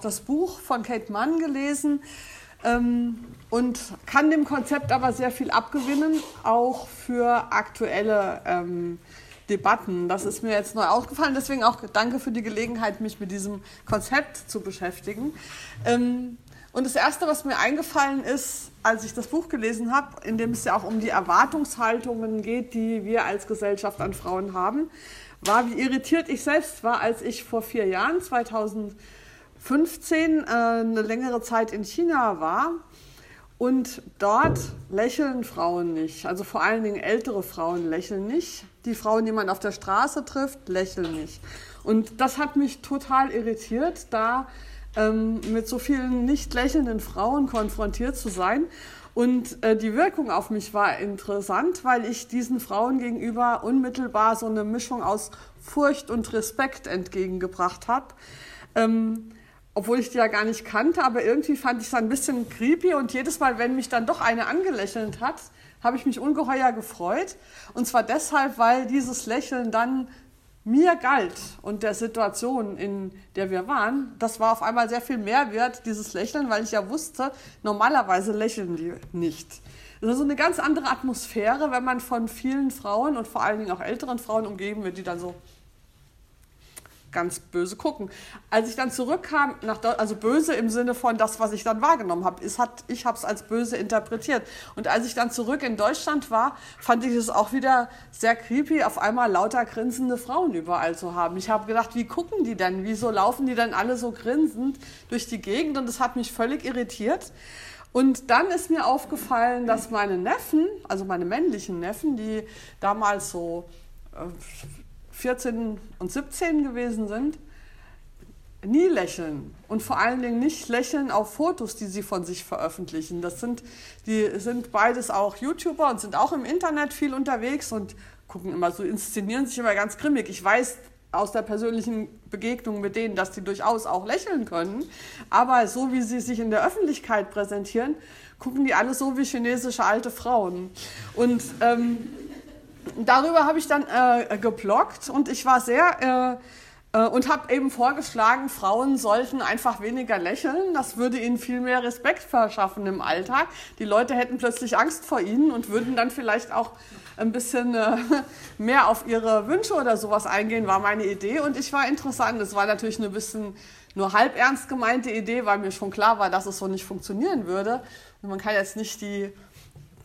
das Buch von Kate Mann gelesen ähm, und kann dem Konzept aber sehr viel abgewinnen, auch für aktuelle ähm, Debatten. Das ist mir jetzt neu aufgefallen. Deswegen auch danke für die Gelegenheit, mich mit diesem Konzept zu beschäftigen. Ähm, und das Erste, was mir eingefallen ist, als ich das Buch gelesen habe, in dem es ja auch um die Erwartungshaltungen geht, die wir als Gesellschaft an Frauen haben, war, wie irritiert ich selbst war, als ich vor vier Jahren, 2000 15 äh, eine längere Zeit in China war. Und dort lächeln Frauen nicht. Also vor allen Dingen ältere Frauen lächeln nicht. Die Frauen, die man auf der Straße trifft, lächeln nicht. Und das hat mich total irritiert, da ähm, mit so vielen nicht lächelnden Frauen konfrontiert zu sein. Und äh, die Wirkung auf mich war interessant, weil ich diesen Frauen gegenüber unmittelbar so eine Mischung aus Furcht und Respekt entgegengebracht habe. Ähm, obwohl ich die ja gar nicht kannte, aber irgendwie fand ich es ein bisschen creepy und jedes Mal, wenn mich dann doch eine angelächelt hat, habe ich mich ungeheuer gefreut. Und zwar deshalb, weil dieses Lächeln dann mir galt und der Situation, in der wir waren, das war auf einmal sehr viel mehr wert, dieses Lächeln, weil ich ja wusste, normalerweise lächeln die nicht. Das ist so eine ganz andere Atmosphäre, wenn man von vielen Frauen und vor allen Dingen auch älteren Frauen umgeben wird, die dann so ganz böse gucken. Als ich dann zurückkam, nach also böse im Sinne von das, was ich dann wahrgenommen habe, ich habe es als böse interpretiert. Und als ich dann zurück in Deutschland war, fand ich es auch wieder sehr creepy, auf einmal lauter grinsende Frauen überall zu haben. Ich habe gedacht, wie gucken die denn? Wieso laufen die denn alle so grinsend durch die Gegend? Und das hat mich völlig irritiert. Und dann ist mir aufgefallen, dass meine Neffen, also meine männlichen Neffen, die damals so äh, 14 und 17 gewesen sind, nie lächeln und vor allen Dingen nicht lächeln auf Fotos, die sie von sich veröffentlichen. Das sind, die sind beides auch YouTuber und sind auch im Internet viel unterwegs und gucken immer so, inszenieren sich immer ganz grimmig. Ich weiß aus der persönlichen Begegnung mit denen, dass die durchaus auch lächeln können, aber so wie sie sich in der Öffentlichkeit präsentieren, gucken die alle so wie chinesische alte Frauen. Und ähm, darüber habe ich dann äh, geblockt und ich war sehr äh, äh, und habe eben vorgeschlagen, Frauen sollten einfach weniger lächeln. Das würde ihnen viel mehr Respekt verschaffen im Alltag. Die Leute hätten plötzlich Angst vor ihnen und würden dann vielleicht auch ein bisschen äh, mehr auf ihre Wünsche oder sowas eingehen, war meine Idee. Und ich war interessant. Es war natürlich ein bisschen nur halb ernst gemeinte Idee, weil mir schon klar war, dass es so nicht funktionieren würde. Und man kann jetzt nicht die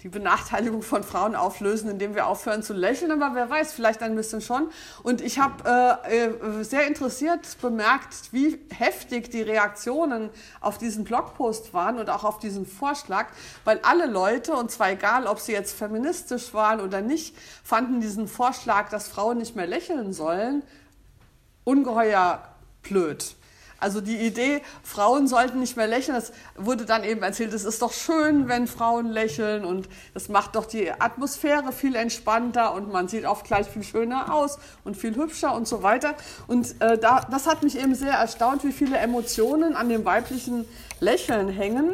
die Benachteiligung von Frauen auflösen, indem wir aufhören zu lächeln, aber wer weiß, vielleicht ein bisschen schon. Und ich habe äh, äh, sehr interessiert bemerkt, wie heftig die Reaktionen auf diesen Blogpost waren und auch auf diesen Vorschlag, weil alle Leute, und zwar egal, ob sie jetzt feministisch waren oder nicht, fanden diesen Vorschlag, dass Frauen nicht mehr lächeln sollen, ungeheuer blöd. Also die Idee, Frauen sollten nicht mehr lächeln, das wurde dann eben erzählt, es ist doch schön, wenn Frauen lächeln und das macht doch die Atmosphäre viel entspannter und man sieht auch gleich viel schöner aus und viel hübscher und so weiter. Und äh, da, das hat mich eben sehr erstaunt, wie viele Emotionen an dem weiblichen Lächeln hängen.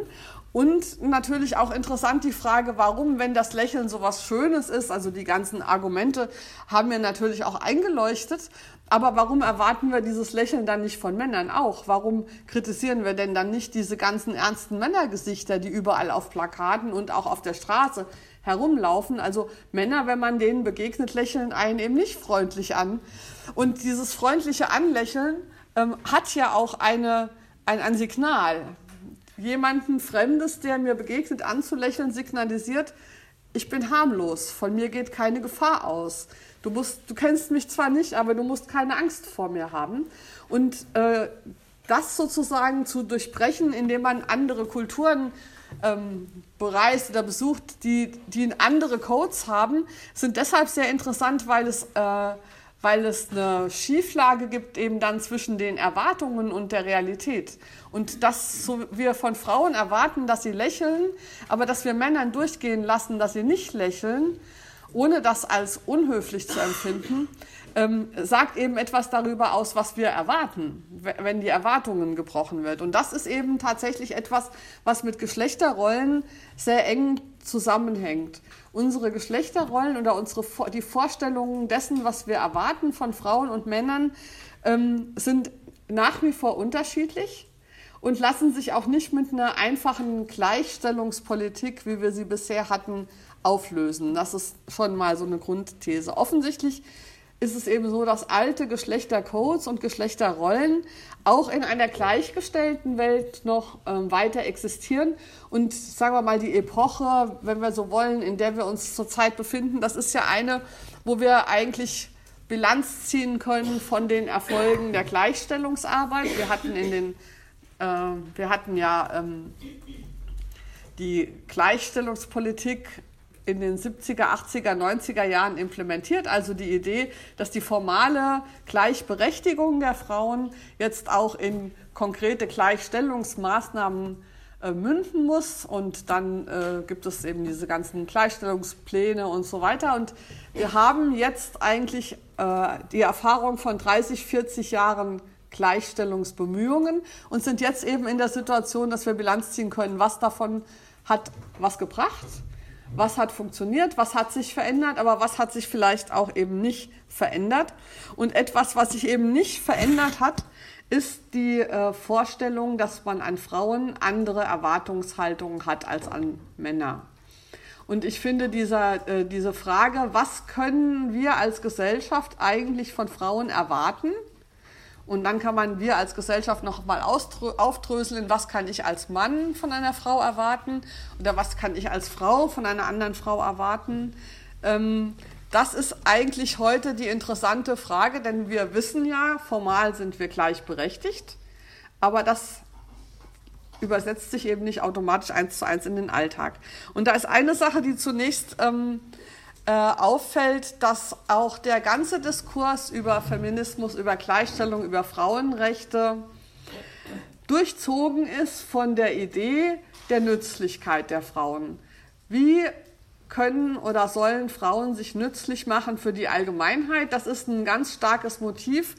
Und natürlich auch interessant die Frage, warum, wenn das Lächeln so was Schönes ist, also die ganzen Argumente haben mir natürlich auch eingeleuchtet, aber warum erwarten wir dieses Lächeln dann nicht von Männern auch? Warum kritisieren wir denn dann nicht diese ganzen ernsten Männergesichter, die überall auf Plakaten und auch auf der Straße herumlaufen? Also Männer, wenn man denen begegnet, lächeln einen eben nicht freundlich an. Und dieses freundliche Anlächeln ähm, hat ja auch eine, ein, ein Signal. Jemanden Fremdes, der mir begegnet, anzulächeln, signalisiert, ich bin harmlos, von mir geht keine Gefahr aus. Du, musst, du kennst mich zwar nicht, aber du musst keine Angst vor mir haben. Und äh, das sozusagen zu durchbrechen, indem man andere Kulturen ähm, bereist oder besucht, die, die andere Codes haben, sind deshalb sehr interessant, weil es, äh, weil es eine Schieflage gibt eben dann zwischen den Erwartungen und der Realität. Und dass wir von Frauen erwarten, dass sie lächeln, aber dass wir Männern durchgehen lassen, dass sie nicht lächeln, ohne das als unhöflich zu empfinden, ähm, sagt eben etwas darüber aus, was wir erwarten, wenn die Erwartungen gebrochen wird. Und das ist eben tatsächlich etwas, was mit Geschlechterrollen sehr eng zusammenhängt. Unsere Geschlechterrollen oder unsere, die Vorstellungen dessen, was wir erwarten von Frauen und Männern, ähm, sind nach wie vor unterschiedlich. und lassen sich auch nicht mit einer einfachen Gleichstellungspolitik, wie wir sie bisher hatten, auflösen. Das ist schon mal so eine Grundthese. Offensichtlich ist es eben so, dass alte Geschlechtercodes und Geschlechterrollen auch in einer gleichgestellten Welt noch ähm, weiter existieren. Und sagen wir mal, die Epoche, wenn wir so wollen, in der wir uns zurzeit befinden, das ist ja eine, wo wir eigentlich Bilanz ziehen können von den Erfolgen der Gleichstellungsarbeit. Wir hatten in den, äh, wir hatten ja ähm, die Gleichstellungspolitik in den 70er, 80er, 90er Jahren implementiert. Also die Idee, dass die formale Gleichberechtigung der Frauen jetzt auch in konkrete Gleichstellungsmaßnahmen äh, münden muss. Und dann äh, gibt es eben diese ganzen Gleichstellungspläne und so weiter. Und wir haben jetzt eigentlich äh, die Erfahrung von 30, 40 Jahren Gleichstellungsbemühungen und sind jetzt eben in der Situation, dass wir Bilanz ziehen können, was davon hat was gebracht was hat funktioniert, was hat sich verändert, aber was hat sich vielleicht auch eben nicht verändert. Und etwas, was sich eben nicht verändert hat, ist die äh, Vorstellung, dass man an Frauen andere Erwartungshaltungen hat als an Männer. Und ich finde dieser, äh, diese Frage, was können wir als Gesellschaft eigentlich von Frauen erwarten, und dann kann man wir als Gesellschaft noch mal aufdröseln, was kann ich als Mann von einer Frau erwarten oder was kann ich als Frau von einer anderen Frau erwarten. Ähm, das ist eigentlich heute die interessante Frage, denn wir wissen ja, formal sind wir gleichberechtigt, aber das übersetzt sich eben nicht automatisch eins zu eins in den Alltag. Und da ist eine Sache, die zunächst ähm, äh, auffällt, dass auch der ganze Diskurs über Feminismus, über Gleichstellung, über Frauenrechte durchzogen ist von der Idee der Nützlichkeit der Frauen. Wie können oder sollen Frauen sich nützlich machen für die Allgemeinheit? Das ist ein ganz starkes Motiv,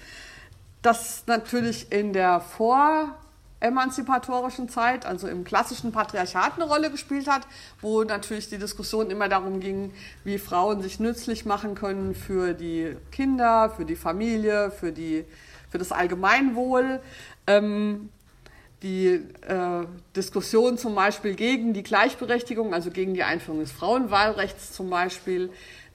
das natürlich in der Vor- emanzipatorischen Zeit, also im klassischen Patriarchat eine Rolle gespielt hat, wo natürlich die Diskussion immer darum ging, wie Frauen sich nützlich machen können für die Kinder, für die Familie, für, die, für das Allgemeinwohl. Ähm, die äh, Diskussion zum Beispiel gegen die Gleichberechtigung, also gegen die Einführung des Frauenwahlrechts zum Beispiel,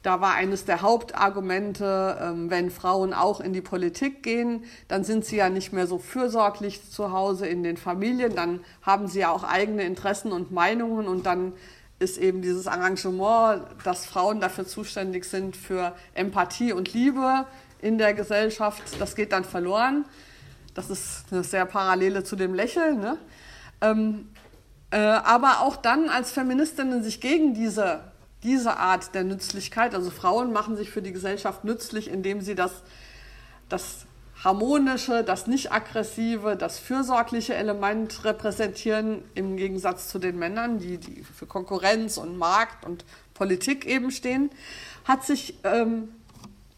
da war eines der Hauptargumente, ähm, wenn Frauen auch in die Politik gehen, dann sind sie ja nicht mehr so fürsorglich zu Hause in den Familien, dann haben sie ja auch eigene Interessen und Meinungen und dann ist eben dieses Arrangement, dass Frauen dafür zuständig sind für Empathie und Liebe in der Gesellschaft, das geht dann verloren. Das ist eine sehr Parallele zu dem Lächeln. Ne? Ähm, äh, aber auch dann als Feministinnen sich gegen diese diese Art der Nützlichkeit, also Frauen machen sich für die Gesellschaft nützlich, indem sie das, das harmonische, das nicht aggressive, das fürsorgliche Element repräsentieren, im Gegensatz zu den Männern, die, die für Konkurrenz und Markt und Politik eben stehen, hat sich ähm,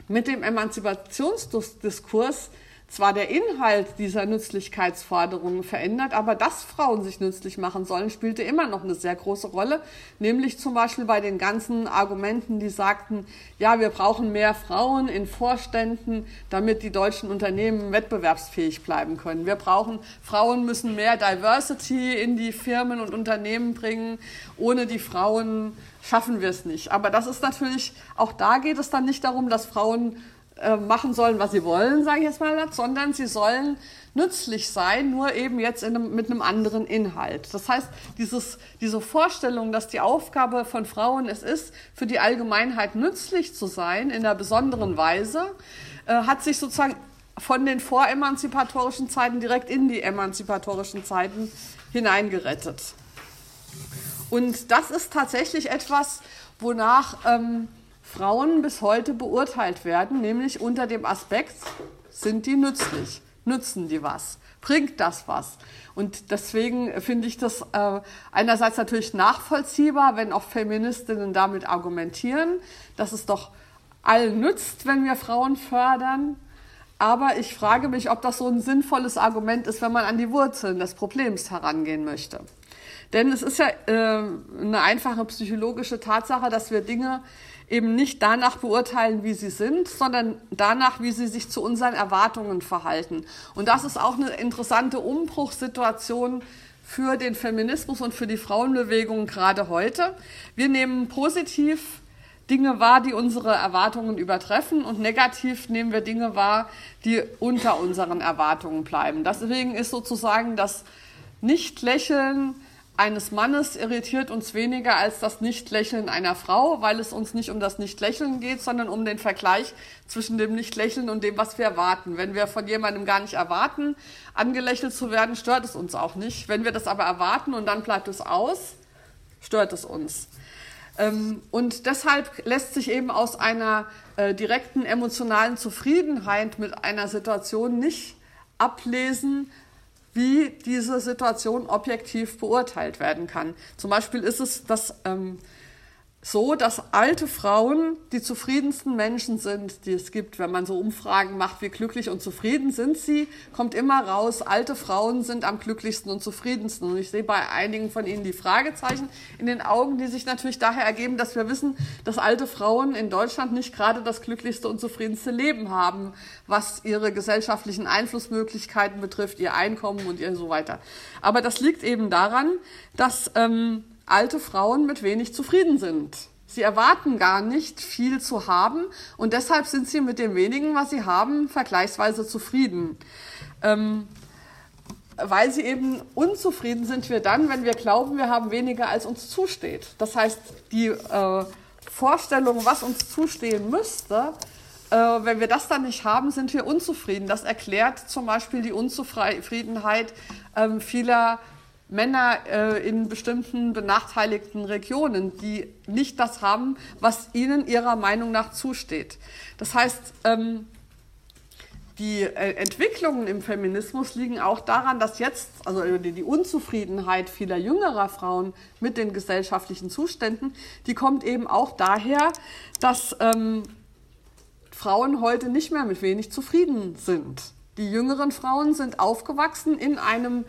mit dem Emanzipationsdiskurs zwar der Inhalt dieser Nützlichkeitsforderungen verändert, aber dass Frauen sich nützlich machen sollen, spielte immer noch eine sehr große Rolle. Nämlich zum Beispiel bei den ganzen Argumenten, die sagten, ja, wir brauchen mehr Frauen in Vorständen, damit die deutschen Unternehmen wettbewerbsfähig bleiben können. Wir brauchen, Frauen müssen mehr Diversity in die Firmen und Unternehmen bringen. Ohne die Frauen schaffen wir es nicht. Aber das ist natürlich, auch da geht es dann nicht darum, dass Frauen äh, machen sollen, was sie wollen, sage ich jetzt mal, sondern sie sollen nützlich sein, nur eben jetzt einem, mit einem anderen Inhalt. Das heißt, dieses, diese Vorstellung, dass die Aufgabe von Frauen es ist, für die Allgemeinheit nützlich zu sein, in einer besonderen Weise, äh, hat sich sozusagen von den voremanzipatorischen Zeiten direkt in die emanzipatorischen Zeiten hineingerettet. Und das ist tatsächlich etwas, wonach ähm, Frauen bis heute beurteilt werden, nämlich unter dem Aspekt, sind die nützlich? Nützen die was? Bringt das was? Und deswegen finde ich das äh, einerseits natürlich nachvollziehbar, wenn auch Feministinnen damit argumentieren, dass es doch allen nützt, wenn wir Frauen fördern. Aber ich frage mich, ob das so ein sinnvolles Argument ist, wenn man an die Wurzeln des Problems herangehen möchte. Denn es ist ja äh, eine einfache psychologische Tatsache, dass wir Dinge eben nicht danach beurteilen, wie sie sind, sondern danach, wie sie sich zu unseren Erwartungen verhalten. Und das ist auch eine interessante Umbruchssituation für den Feminismus und für die Frauenbewegung gerade heute. Wir nehmen positiv Dinge wahr, die unsere Erwartungen übertreffen und negativ nehmen wir Dinge wahr, die unter unseren Erwartungen bleiben. Deswegen ist sozusagen das Nicht-Lächeln eines Mannes irritiert uns weniger als das Nichtlächeln einer Frau, weil es uns nicht um das Nichtlächeln geht, sondern um den Vergleich zwischen dem Nichtlächeln und dem, was wir erwarten. Wenn wir von jemandem gar nicht erwarten, angelächelt zu werden, stört es uns auch nicht. Wenn wir das aber erwarten und dann bleibt es aus, stört es uns. Ähm, und deshalb lässt sich eben aus einer äh, direkten emotionalen Zufriedenheit mit einer Situation nicht ablesen, wie diese Situation objektiv beurteilt werden kann. Zum Beispiel ist es, dass ähm, so, dass alte Frauen die zufriedensten Menschen sind, die es gibt. Wenn man so Umfragen macht, wie glücklich und zufrieden sind sie, kommt immer raus, alte Frauen sind am glücklichsten und zufriedensten. Und ich sehe bei einigen von ihnen die Fragezeichen in den Augen, die sich natürlich daher ergeben, dass wir wissen, dass alte Frauen in Deutschland nicht gerade das glücklichste und zufriedenste Leben haben, was ihre gesellschaftlichen Einflussmöglichkeiten betrifft, ihr Einkommen und ihr so weiter. Aber das liegt eben daran, dass ähm, alte Frauen mit wenig zufrieden sind. Sie erwarten gar nicht viel zu haben und deshalb sind sie mit dem wenigen, was sie haben, vergleichsweise zufrieden. Ähm, weil sie eben unzufrieden sind wir dann, wenn wir glauben, wir haben weniger, als uns zusteht. Das heißt, die äh, Vorstellung, was uns zustehen müsste, äh, wenn wir das dann nicht haben, sind wir unzufrieden. Das erklärt zum Beispiel die Unzufriedenheit äh, vieler Männer äh, in bestimmten benachteiligten Regionen, die nicht das haben, was ihnen ihrer Meinung nach zusteht. Das heißt, ähm, die äh, Entwicklungen im Feminismus liegen auch daran, dass jetzt, also die, die, Unzufriedenheit vieler jüngerer Frauen mit den gesellschaftlichen Zuständen, die kommt eben auch daher, dass ähm, Frauen heute nicht mehr mit wenig zufrieden sind. Die jüngeren Frauen sind aufgewachsen in einem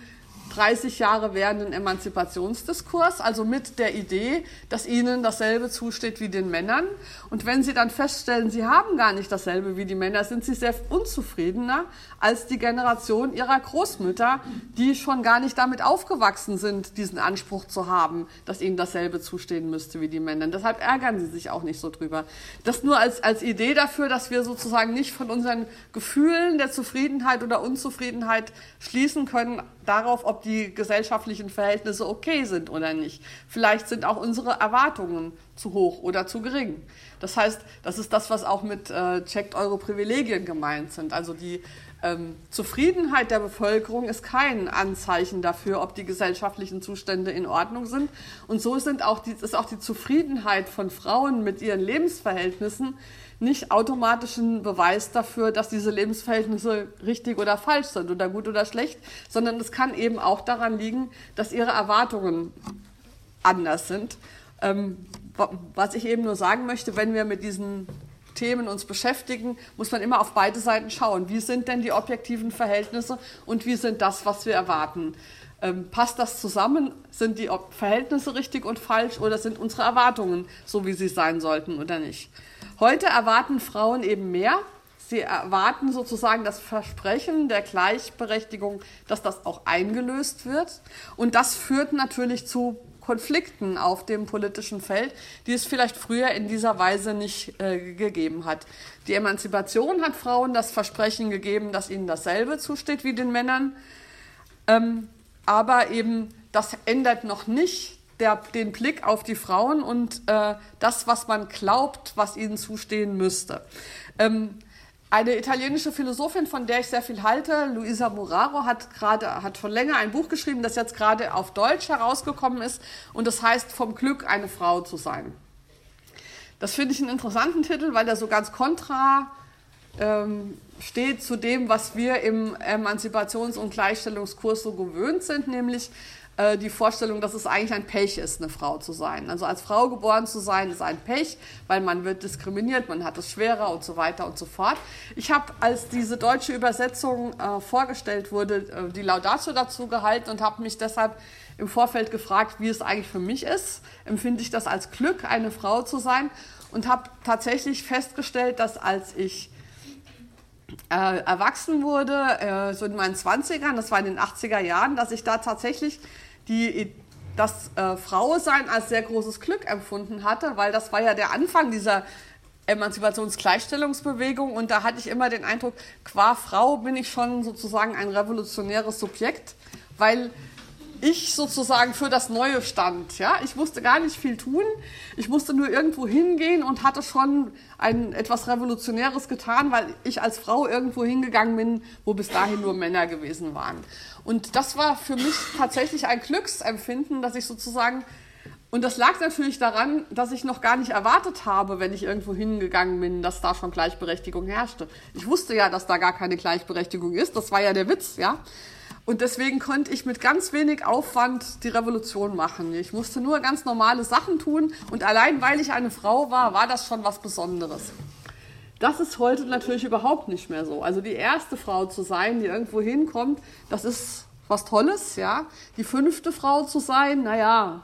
30 Jahre währenden Emanzipationsdiskurs, also mit der Idee, dass ihnen dasselbe zusteht wie den Männern. Und wenn sie dann feststellen, sie haben gar nicht dasselbe wie die Männer, sind sie sehr unzufriedener als die Generation ihrer Großmütter, die schon gar nicht damit aufgewachsen sind, diesen Anspruch zu haben, dass ihnen dasselbe zustehen müsste wie die Männer. Deshalb ärgern sie sich auch nicht so drüber. Das nur als, als Idee dafür, dass wir sozusagen nicht von unseren Gefühlen der Zufriedenheit oder Unzufriedenheit schließen können darauf, ob die gesellschaftlichen Verhältnisse okay sind oder nicht. Vielleicht sind auch unsere Erwartungen zu hoch oder zu gering. Das heißt, das ist das, was auch mit äh, checkt eure Privilegien gemeint sind. Also die ähm, Zufriedenheit der Bevölkerung ist kein Anzeichen dafür, ob die gesellschaftlichen Zustände in Ordnung sind. Und so sind auch die, ist auch die Zufriedenheit von Frauen mit ihren Lebensverhältnissen nicht automatisch ein Beweis dafür, dass diese Lebensverhältnisse richtig oder falsch sind oder gut oder schlecht, sondern es kann eben auch daran liegen, dass ihre Erwartungen anders sind. Ähm, was ich eben nur sagen möchte, wenn wir mit diesen Themen uns beschäftigen, muss man immer auf beide Seiten schauen. Wie sind denn die objektiven Verhältnisse und wie sind das, was wir erwarten? Ähm, passt das zusammen? Sind die Verhältnisse richtig und falsch oder sind unsere Erwartungen so, wie sie sein sollten oder nicht? Heute erwarten Frauen eben mehr. Sie erwarten sozusagen das Versprechen der Gleichberechtigung, dass das auch eingelöst wird. Und das führt natürlich zu Konflikten auf dem politischen Feld, die es vielleicht früher in dieser Weise nicht äh, gegeben hat. Die Emanzipation hat Frauen das Versprechen gegeben, dass ihnen dasselbe zusteht wie den Männern. Ähm, aber eben das ändert noch nicht der, den Blick auf die Frauen und äh, das, was man glaubt, was ihnen zustehen müsste. Ähm, eine italienische Philosophin, von der ich sehr viel halte, Luisa Muraro, hat gerade hat schon länger ein Buch geschrieben, das jetzt gerade auf Deutsch herausgekommen ist und das heißt vom Glück eine Frau zu sein. Das finde ich einen interessanten Titel, weil der so ganz kontra ähm, steht zu dem, was wir im Emanzipations- und Gleichstellungskurs so gewöhnt sind, nämlich äh, die Vorstellung, dass es eigentlich ein Pech ist, eine Frau zu sein. Also als Frau geboren zu sein, ist ein Pech, weil man wird diskriminiert, man hat es schwerer und so weiter und so fort. Ich habe, als diese deutsche Übersetzung äh, vorgestellt wurde, äh, die Laudatio dazu gehalten und habe mich deshalb im Vorfeld gefragt, wie es eigentlich für mich ist. Empfinde ich das als Glück, eine Frau zu sein? und habe tatsächlich festgestellt, dass als ich äh, erwachsen wurde, äh, so in meinen 20ern, das war in den 80er Jahren, dass ich da tatsächlich die, das äh, Frausein als sehr großes Glück empfunden hatte, weil das war ja der Anfang dieser Emanzipationsgleichstellungsbewegung und da hatte ich immer den Eindruck, qua Frau bin ich schon sozusagen ein revolutionäres Subjekt, weil ich sozusagen für das Neue stand. Ja? Ich musste gar nicht viel tun. Ich musste nur irgendwo hingehen und hatte schon ein, etwas Revolutionäres getan, weil ich als Frau irgendwo hingegangen bin, wo bis dahin nur Männer gewesen waren. Und das war für mich tatsächlich ein Glücksempfinden, dass ich sozusagen, und das lag natürlich daran, dass ich noch gar nicht erwartet habe, wenn ich irgendwo hingegangen bin, dass da schon Gleichberechtigung herrschte. Ich wusste ja, dass da gar keine Gleichberechtigung ist. Das war ja der Witz, ja. Und deswegen konnte ich mit ganz wenig Aufwand die Revolution machen. Ich musste nur ganz normale Sachen tun und allein weil ich eine Frau war, war das schon was Besonderes. Das ist heute natürlich überhaupt nicht mehr so. Also die erste Frau zu sein, die irgendwo hinkommt, das ist was Tolles, ja. Die fünfte Frau zu sein, naja,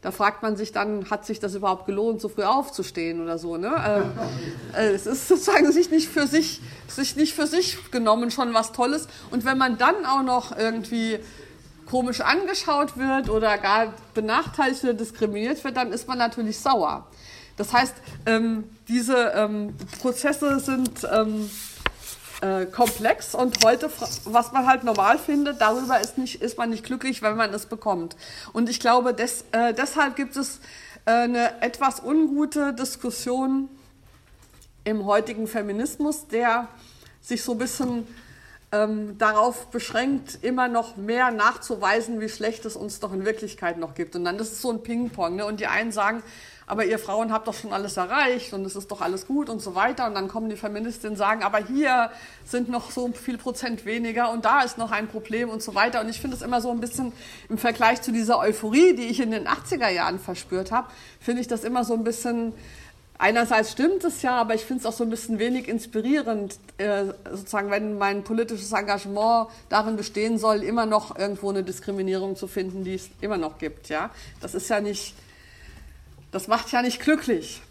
da fragt man sich dann, hat sich das überhaupt gelohnt, so früh aufzustehen oder so. Ne? Äh, äh, es ist sozusagen sich nicht für sich, sich nicht für sich genommen schon was Tolles. Und wenn man dann auch noch irgendwie komisch angeschaut wird oder gar benachteiligt oder diskriminiert wird, dann ist man natürlich sauer. Das heißt, ähm, diese ähm, Prozesse sind ähm, äh, komplex und heute, was man halt normal findet, darüber ist, nicht, ist man nicht glücklich, wenn man es bekommt. Und ich glaube, des, äh, deshalb gibt es äh, eine etwas ungute Diskussion im heutigen Feminismus, der sich so ein bisschen ähm, darauf beschränkt, immer noch mehr nachzuweisen, wie schlecht es uns doch in Wirklichkeit noch gibt. Und dann ist es so ein Ping-Pong. Ne? Und die einen sagen, aber ihr Frauen habt doch schon alles erreicht und es ist doch alles gut und so weiter. Und dann kommen die Feministinnen und sagen, aber hier sind noch so viel Prozent weniger und da ist noch ein Problem und so weiter. Und ich finde es immer so ein bisschen im Vergleich zu dieser Euphorie, die ich in den 80er Jahren verspürt habe, finde ich das immer so ein bisschen Einerseits stimmt es ja, aber ich finde es auch so ein bisschen wenig inspirierend, äh, sozusagen, wenn mein politisches Engagement darin bestehen soll, immer noch irgendwo eine Diskriminierung zu finden, die es immer noch gibt. Ja, das ist ja nicht das macht ja nicht glücklich.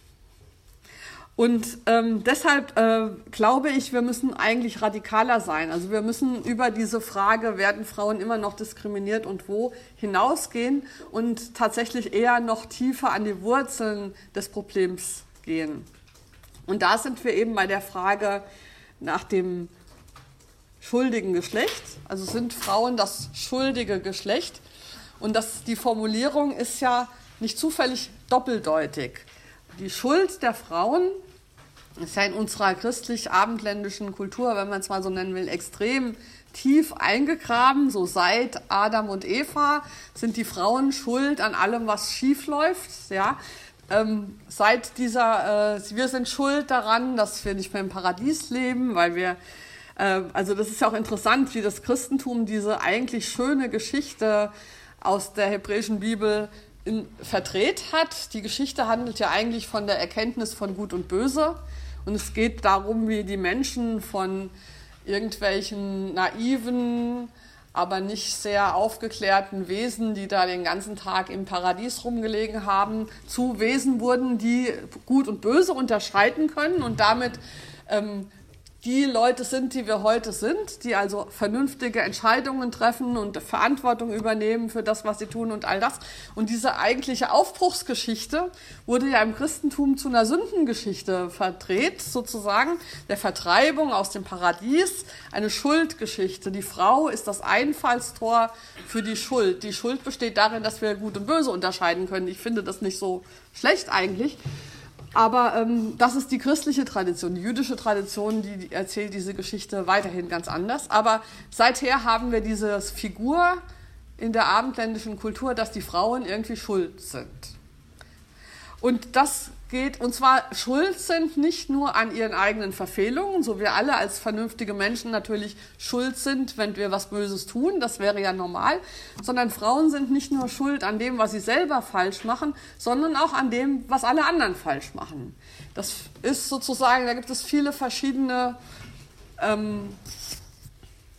Und ähm, deshalb äh, glaube ich, wir müssen eigentlich radikaler sein. Also wir müssen über diese Frage, werden Frauen immer noch diskriminiert und wo, hinausgehen und tatsächlich eher noch tiefer an die Wurzeln des Problems gehen. Und da sind wir eben bei der Frage nach dem schuldigen Geschlecht. Also sind Frauen das schuldige Geschlecht? Und das, die Formulierung ist ja nicht zufällig doppeldeutig. Die Schuld der Frauen ist ja in unserer christlich-abendländischen Kultur, wenn man es mal so nennen will, extrem tief eingegraben. So seit Adam und Eva sind die Frauen schuld an allem, was schief läuft. Ja? Ähm, seit dieser, äh, wir sind schuld daran, dass wir nicht mehr im Paradies leben, weil wir, äh, also das ist ja auch interessant, wie das Christentum diese eigentlich schöne Geschichte aus der hebräischen Bibel in, verdreht hat. Die Geschichte handelt ja eigentlich von der Erkenntnis von Gut und Böse. Und es geht darum, wie die Menschen von irgendwelchen naiven, aber nicht sehr aufgeklärten Wesen, die da den ganzen Tag im Paradies rumgelegen haben, zu Wesen wurden, die Gut und Böse unterscheiden können und damit ähm, die Leute sind, die wir heute sind, die also vernünftige Entscheidungen treffen und Verantwortung übernehmen für das, was sie tun und all das. Und diese eigentliche Aufbruchsgeschichte wurde ja im Christentum zu einer Sündengeschichte verdreht, sozusagen, der Vertreibung aus dem Paradies, eine Schuldgeschichte. Die Frau ist das Einfallstor für die Schuld. Die Schuld besteht darin, dass wir Gut und Böse unterscheiden können. Ich finde das nicht so schlecht eigentlich. Aber ähm, das ist die christliche Tradition. Die jüdische Tradition, die erzählt diese Geschichte weiterhin ganz anders. Aber seither haben wir diese Figur in der abendländischen Kultur, dass die Frauen irgendwie schuld sind. Und das geht, und zwar schuld sind nicht nur an ihren eigenen Verfehlungen, so wir alle als vernünftige Menschen natürlich schuld sind, wenn wir was Böses tun, das wäre ja normal, sondern Frauen sind nicht nur schuld an dem, was sie selber falsch machen, sondern auch an dem, was alle anderen falsch machen. Das ist sozusagen, da gibt es viele verschiedene ähm,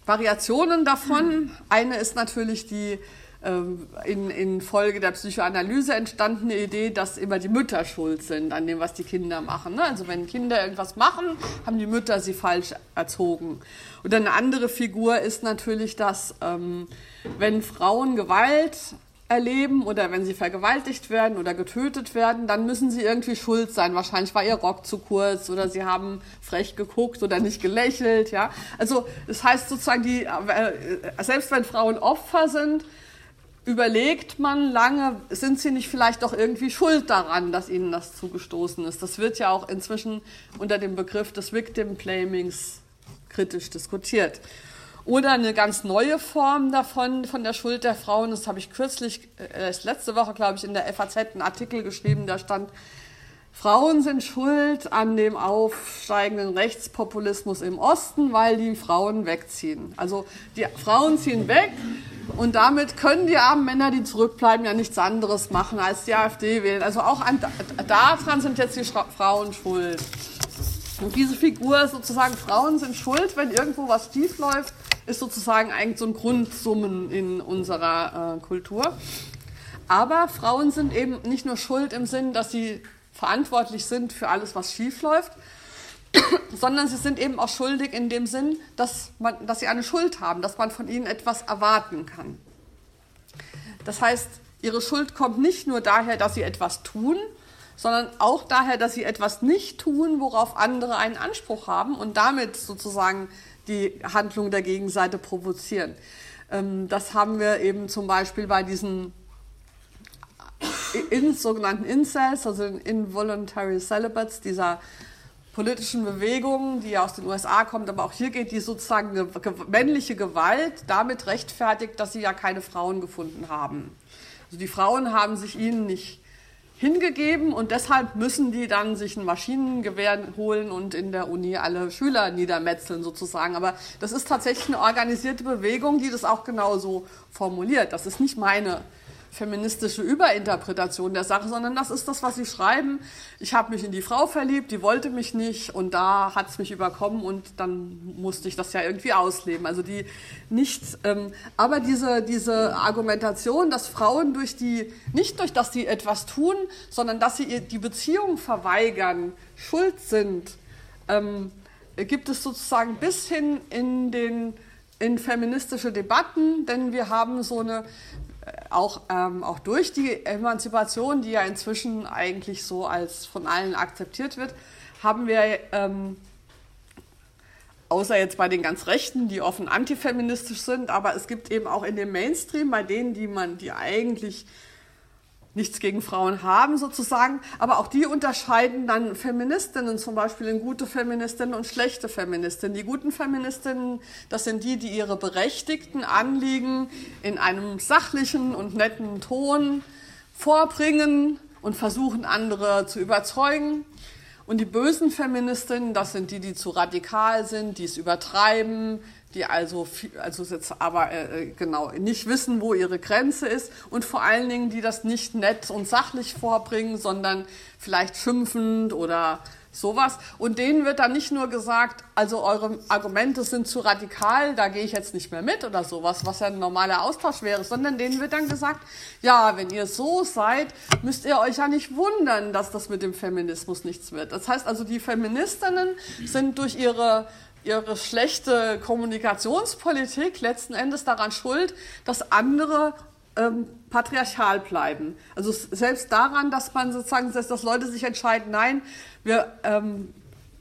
Variationen davon. Eine ist natürlich die in, in Folge der Psychoanalyse entstandene Idee, dass immer die Mütter schuld sind an dem, was die Kinder machen. Ne? Also wenn Kinder irgendwas machen, haben die Mütter sie falsch erzogen. Und eine andere Figur ist natürlich, dass ähm, wenn Frauen Gewalt erleben oder wenn sie vergewaltigt werden oder getötet werden, dann müssen sie irgendwie schuld sein. Wahrscheinlich war ihr Rock zu kurz oder sie haben frech geguckt oder nicht gelächelt. Ja, also das heißt sozusagen, die, äh, selbst wenn Frauen Opfer sind, überlegt man lange, sind sie nicht vielleicht doch irgendwie schuld daran, dass ihnen das zugestoßen ist. Das wird ja auch inzwischen unter dem Begriff des Victim Blamings kritisch diskutiert. Oder eine ganz neue Form davon, von der Schuld der Frauen, das habe ich kürzlich, äh, letzte Woche, glaube ich, in der FAZ einen Artikel geschrieben, da stand, Frauen sind schuld an dem aufsteigenden Rechtspopulismus im Osten, weil die Frauen wegziehen. Also die Frauen ziehen weg und damit können die armen Männer, die zurückbleiben, ja nichts anderes machen als die AfD wählen. Also auch an, daran sind jetzt die Frauen schuld. Und diese Figur sozusagen, Frauen sind schuld, wenn irgendwo was schief läuft, ist sozusagen eigentlich so ein Grundsummen in unserer äh, Kultur. Aber Frauen sind eben nicht nur schuld im Sinn, dass sie verantwortlich sind für alles, was schief läuft, sondern sie sind eben auch schuldig in dem Sinn, dass, man, dass sie eine Schuld haben, dass man von ihnen etwas erwarten kann. Das heißt, ihre Schuld kommt nicht nur daher, dass sie etwas tun, sondern auch daher, dass sie etwas nicht tun, worauf andere einen Anspruch haben und damit sozusagen die Handlung der Gegenseite provozieren. Ähm, das haben wir eben zum Beispiel bei diesen in, sogenannten Incels, also Involuntary Celibates, dieser politischen Bewegung, die aus den USA kommt, aber auch hier geht die sozusagen ge ge männliche Gewalt damit rechtfertigt, dass sie ja keine Frauen gefunden haben. Also die Frauen haben sich ihnen nicht hingegeben und deshalb müssen die dann sich ein Maschinengewehr holen und in der Uni alle Schüler niedermetzeln sozusagen. Aber das ist tatsächlich eine organisierte Bewegung, die das auch genauso formuliert. Das ist nicht meine feministische Überinterpretation der Sache, sondern das ist das, was sie schreiben. Ich habe mich in die Frau verliebt, die wollte mich nicht und da hat es mich überkommen und dann musste ich das ja irgendwie ausleben. Also die nichts, ähm, aber diese, diese Argumentation, dass Frauen durch die, nicht durch, dass sie etwas tun, sondern dass sie die Beziehung verweigern, schuld sind, ähm, gibt es sozusagen bis hin in den in feministische Debatten, denn wir haben so eine auch, ähm, auch durch die Emanzipation, die ja inzwischen eigentlich so als von allen akzeptiert wird, haben wir, ähm, außer jetzt bei den ganz Rechten, die offen antifeministisch sind, aber es gibt eben auch in dem Mainstream, bei denen, die man, die eigentlich nichts gegen Frauen haben sozusagen, aber auch die unterscheiden dann Feministinnen zum Beispiel in gute Feministinnen und schlechte Feministinnen. Die guten Feministinnen, das sind die, die ihre berechtigten Anliegen in einem sachlichen und netten Ton vorbringen und versuchen, andere zu überzeugen. Und die bösen Feministinnen, das sind die, die zu radikal sind, die es übertreiben, die also, also jetzt aber äh, äh, genau nicht wissen, wo ihre Grenze ist und vor allen Dingen, die das nicht nett und sachlich vorbringen, sondern vielleicht schimpfend oder sowas. Und denen wird dann nicht nur gesagt, also eure Argumente sind zu radikal, da gehe ich jetzt nicht mehr mit oder sowas, was ja ein normaler Austausch wäre, sondern denen wird dann gesagt, ja, wenn ihr so seid, müsst ihr euch ja nicht wundern, dass das mit dem Feminismus nichts wird. Das heißt also, die Feministinnen sind durch ihre ihre schlechte Kommunikationspolitik letzten Endes daran schuld, dass andere ähm, patriarchal bleiben. Also selbst daran, dass man sozusagen, dass, dass Leute sich entscheiden, nein, wir ähm,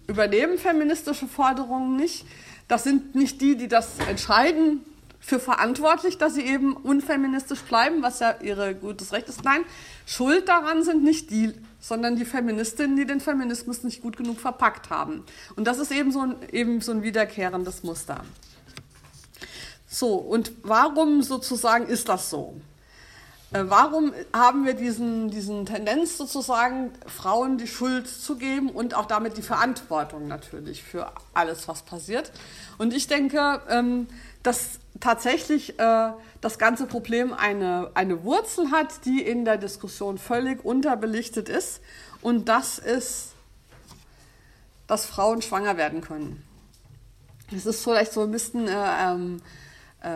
übernehmen feministische Forderungen nicht. Das sind nicht die, die das entscheiden, für verantwortlich, dass sie eben unfeministisch bleiben, was ja ihr gutes Recht ist. Nein, schuld daran sind nicht die sondern die Feministinnen, die den Feminismus nicht gut genug verpackt haben. Und das ist eben so ein, eben so ein wiederkehrendes Muster. So, und warum sozusagen ist das so? Äh, warum haben wir diesen, diesen Tendenz sozusagen, Frauen die Schuld zu geben und auch damit die Verantwortung natürlich für alles, was passiert? Und ich denke, ähm, dass tatsächlich äh, das ganze Problem eine, eine Wurzel hat, die in der Diskussion völlig unterbelichtet ist. Und das ist, dass Frauen schwanger werden können. Es ist vielleicht so ein bisschen äh, ähm, äh,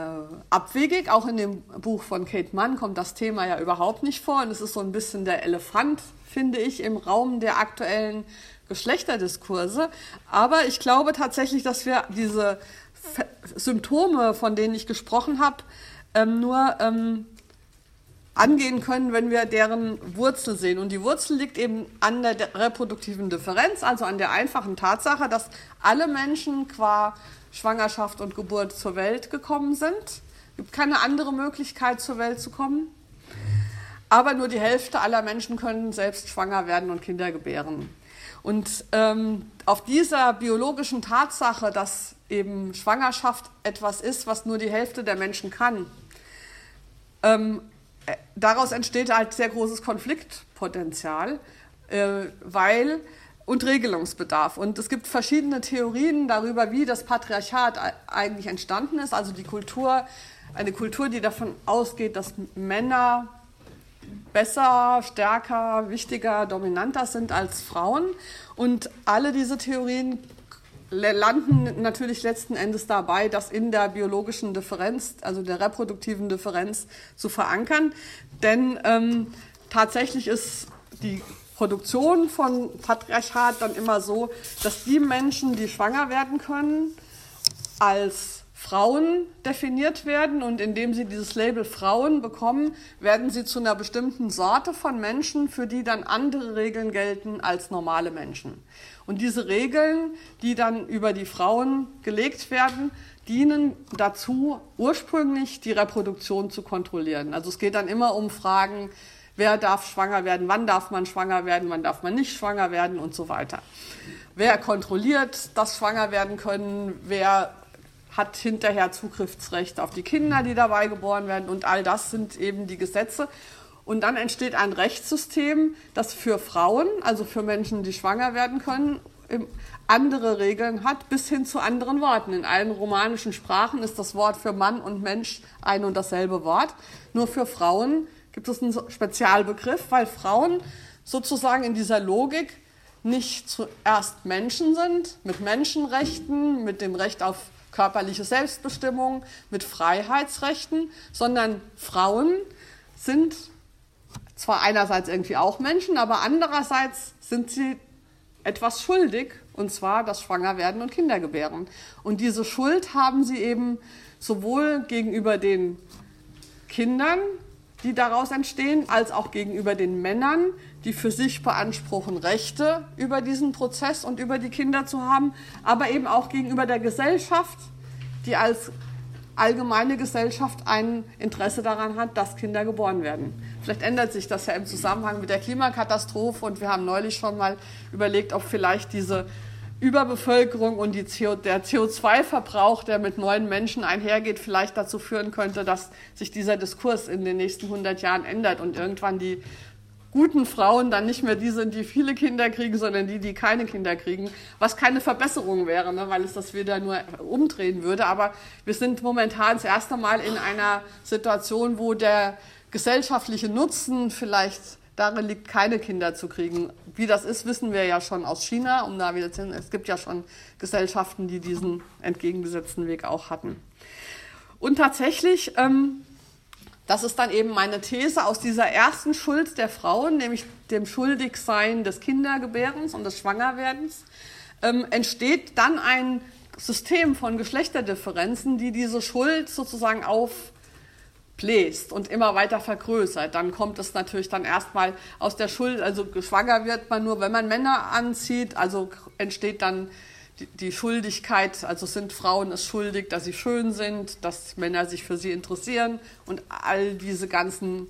abwegig. Auch in dem Buch von Kate Mann kommt das Thema ja überhaupt nicht vor. Und es ist so ein bisschen der Elefant, finde ich, im Raum der aktuellen Geschlechterdiskurse. Aber ich glaube tatsächlich, dass wir diese Symptome, von denen ich gesprochen habe, ähm, nur ähm, angehen können, wenn wir deren Wurzel sehen. Und die Wurzel liegt eben an der reproduktiven Differenz, also an der einfachen Tatsache, dass alle Menschen qua Schwangerschaft und Geburt zur Welt gekommen sind. Es gibt keine andere Möglichkeit, zur Welt zu kommen. Aber nur die Hälfte aller Menschen können selbst schwanger werden und Kinder gebären. Und ähm, auf dieser biologischen Tatsache, dass eben Schwangerschaft etwas ist, was nur die Hälfte der Menschen kann, ähm, äh, daraus entsteht halt sehr großes Konfliktpotenzial, äh, weil und Regelungsbedarf. Und es gibt verschiedene Theorien darüber, wie das Patriarchat eigentlich entstanden ist. Also die Kultur, eine Kultur, die davon ausgeht, dass Männer besser, stärker, wichtiger, dominanter sind als Frauen. Und alle diese Theorien landen natürlich letzten Endes dabei, das in der biologischen Differenz, also der reproduktiven Differenz zu verankern. Denn ähm, tatsächlich ist die Produktion von Patriarchat dann immer so, dass die Menschen, die schwanger werden können, als Frauen definiert werden und indem sie dieses Label Frauen bekommen, werden sie zu einer bestimmten Sorte von Menschen, für die dann andere Regeln gelten als normale Menschen. Und diese Regeln, die dann über die Frauen gelegt werden, dienen dazu, ursprünglich die Reproduktion zu kontrollieren. Also es geht dann immer um Fragen, wer darf schwanger werden, wann darf man schwanger werden, wann darf man nicht schwanger werden und so weiter. Wer kontrolliert das Schwanger werden können, wer hat hinterher Zugriffsrecht auf die Kinder, die dabei geboren werden und all das sind eben die Gesetze. Und dann entsteht ein Rechtssystem, das für Frauen, also für Menschen, die schwanger werden können, andere Regeln hat, bis hin zu anderen Worten. In allen romanischen Sprachen ist das Wort für Mann und Mensch ein und dasselbe Wort. Nur für Frauen gibt es einen Spezialbegriff, weil Frauen sozusagen in dieser Logik nicht zuerst Menschen sind, mit Menschenrechten, mit dem Recht auf körperliche Selbstbestimmung, mit Freiheitsrechten, sondern Frauen sind zwar einerseits irgendwie auch Menschen, aber andererseits sind sie etwas schuldig, und zwar das Schwangerwerden und Kindergebären. Und diese Schuld haben sie eben sowohl gegenüber den Kindern, die daraus entstehen, als auch gegenüber den Männern, die für sich beanspruchen, Rechte über diesen Prozess und über die Kinder zu haben, aber eben auch gegenüber der Gesellschaft, die als allgemeine Gesellschaft ein Interesse daran hat, dass Kinder geboren werden. Vielleicht ändert sich das ja im Zusammenhang mit der Klimakatastrophe und wir haben neulich schon mal überlegt, ob vielleicht diese Überbevölkerung und CO, der CO2-Verbrauch, der mit neuen Menschen einhergeht, vielleicht dazu führen könnte, dass sich dieser Diskurs in den nächsten 100 Jahren ändert und irgendwann die guten Frauen dann nicht mehr die sind, die viele Kinder kriegen, sondern die, die keine Kinder kriegen, was keine Verbesserung wäre, ne, weil es das wieder nur umdrehen würde. Aber wir sind momentan das erste Mal in einer Situation, wo der gesellschaftliche Nutzen vielleicht darin liegt, keine Kinder zu kriegen. Wie das ist, wissen wir ja schon aus China, um da wieder zu Es gibt ja schon Gesellschaften, die diesen entgegengesetzten Weg auch hatten. Und tatsächlich, ähm, das ist dann eben meine These aus dieser ersten Schuld der Frauen, nämlich dem Schuldigsein des Kindergebärens und des Schwangerwerdens, ähm, entsteht dann ein System von Geschlechterdifferenzen, die diese Schuld sozusagen auf bläst und immer weiter vergrößert, dann kommt es natürlich dann erstmal aus der Schuld, also schwanger wird man nur, wenn man Männer anzieht, also entsteht dann die, die Schuldigkeit, also sind Frauen es schuldig, dass sie schön sind, dass Männer sich für sie interessieren und all diese ganzen,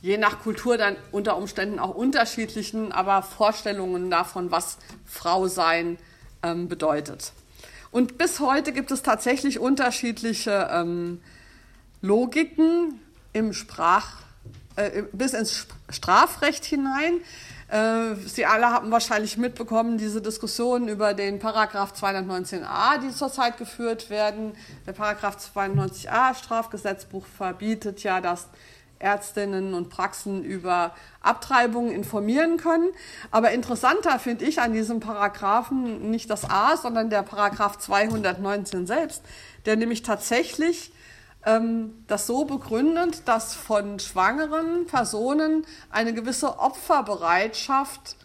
je nach Kultur dann unter Umständen auch unterschiedlichen, aber Vorstellungen davon, was Frau sein ähm, bedeutet. Und bis heute gibt es tatsächlich unterschiedliche ähm, Logiken im Sprach, äh, bis ins Strafrecht hinein. Äh, Sie alle haben wahrscheinlich mitbekommen, diese Diskussionen über den Paragraph 219a, die zurzeit geführt werden. Der Paragraph 290a Strafgesetzbuch verbietet ja, dass Ärztinnen und Praxen über Abtreibungen informieren können. Aber interessanter finde ich an diesem Paragraphen nicht das A, sondern der Paragraph 219 selbst, der nämlich tatsächlich das so begründet, dass von schwangeren Personen eine gewisse Opferbereitschaft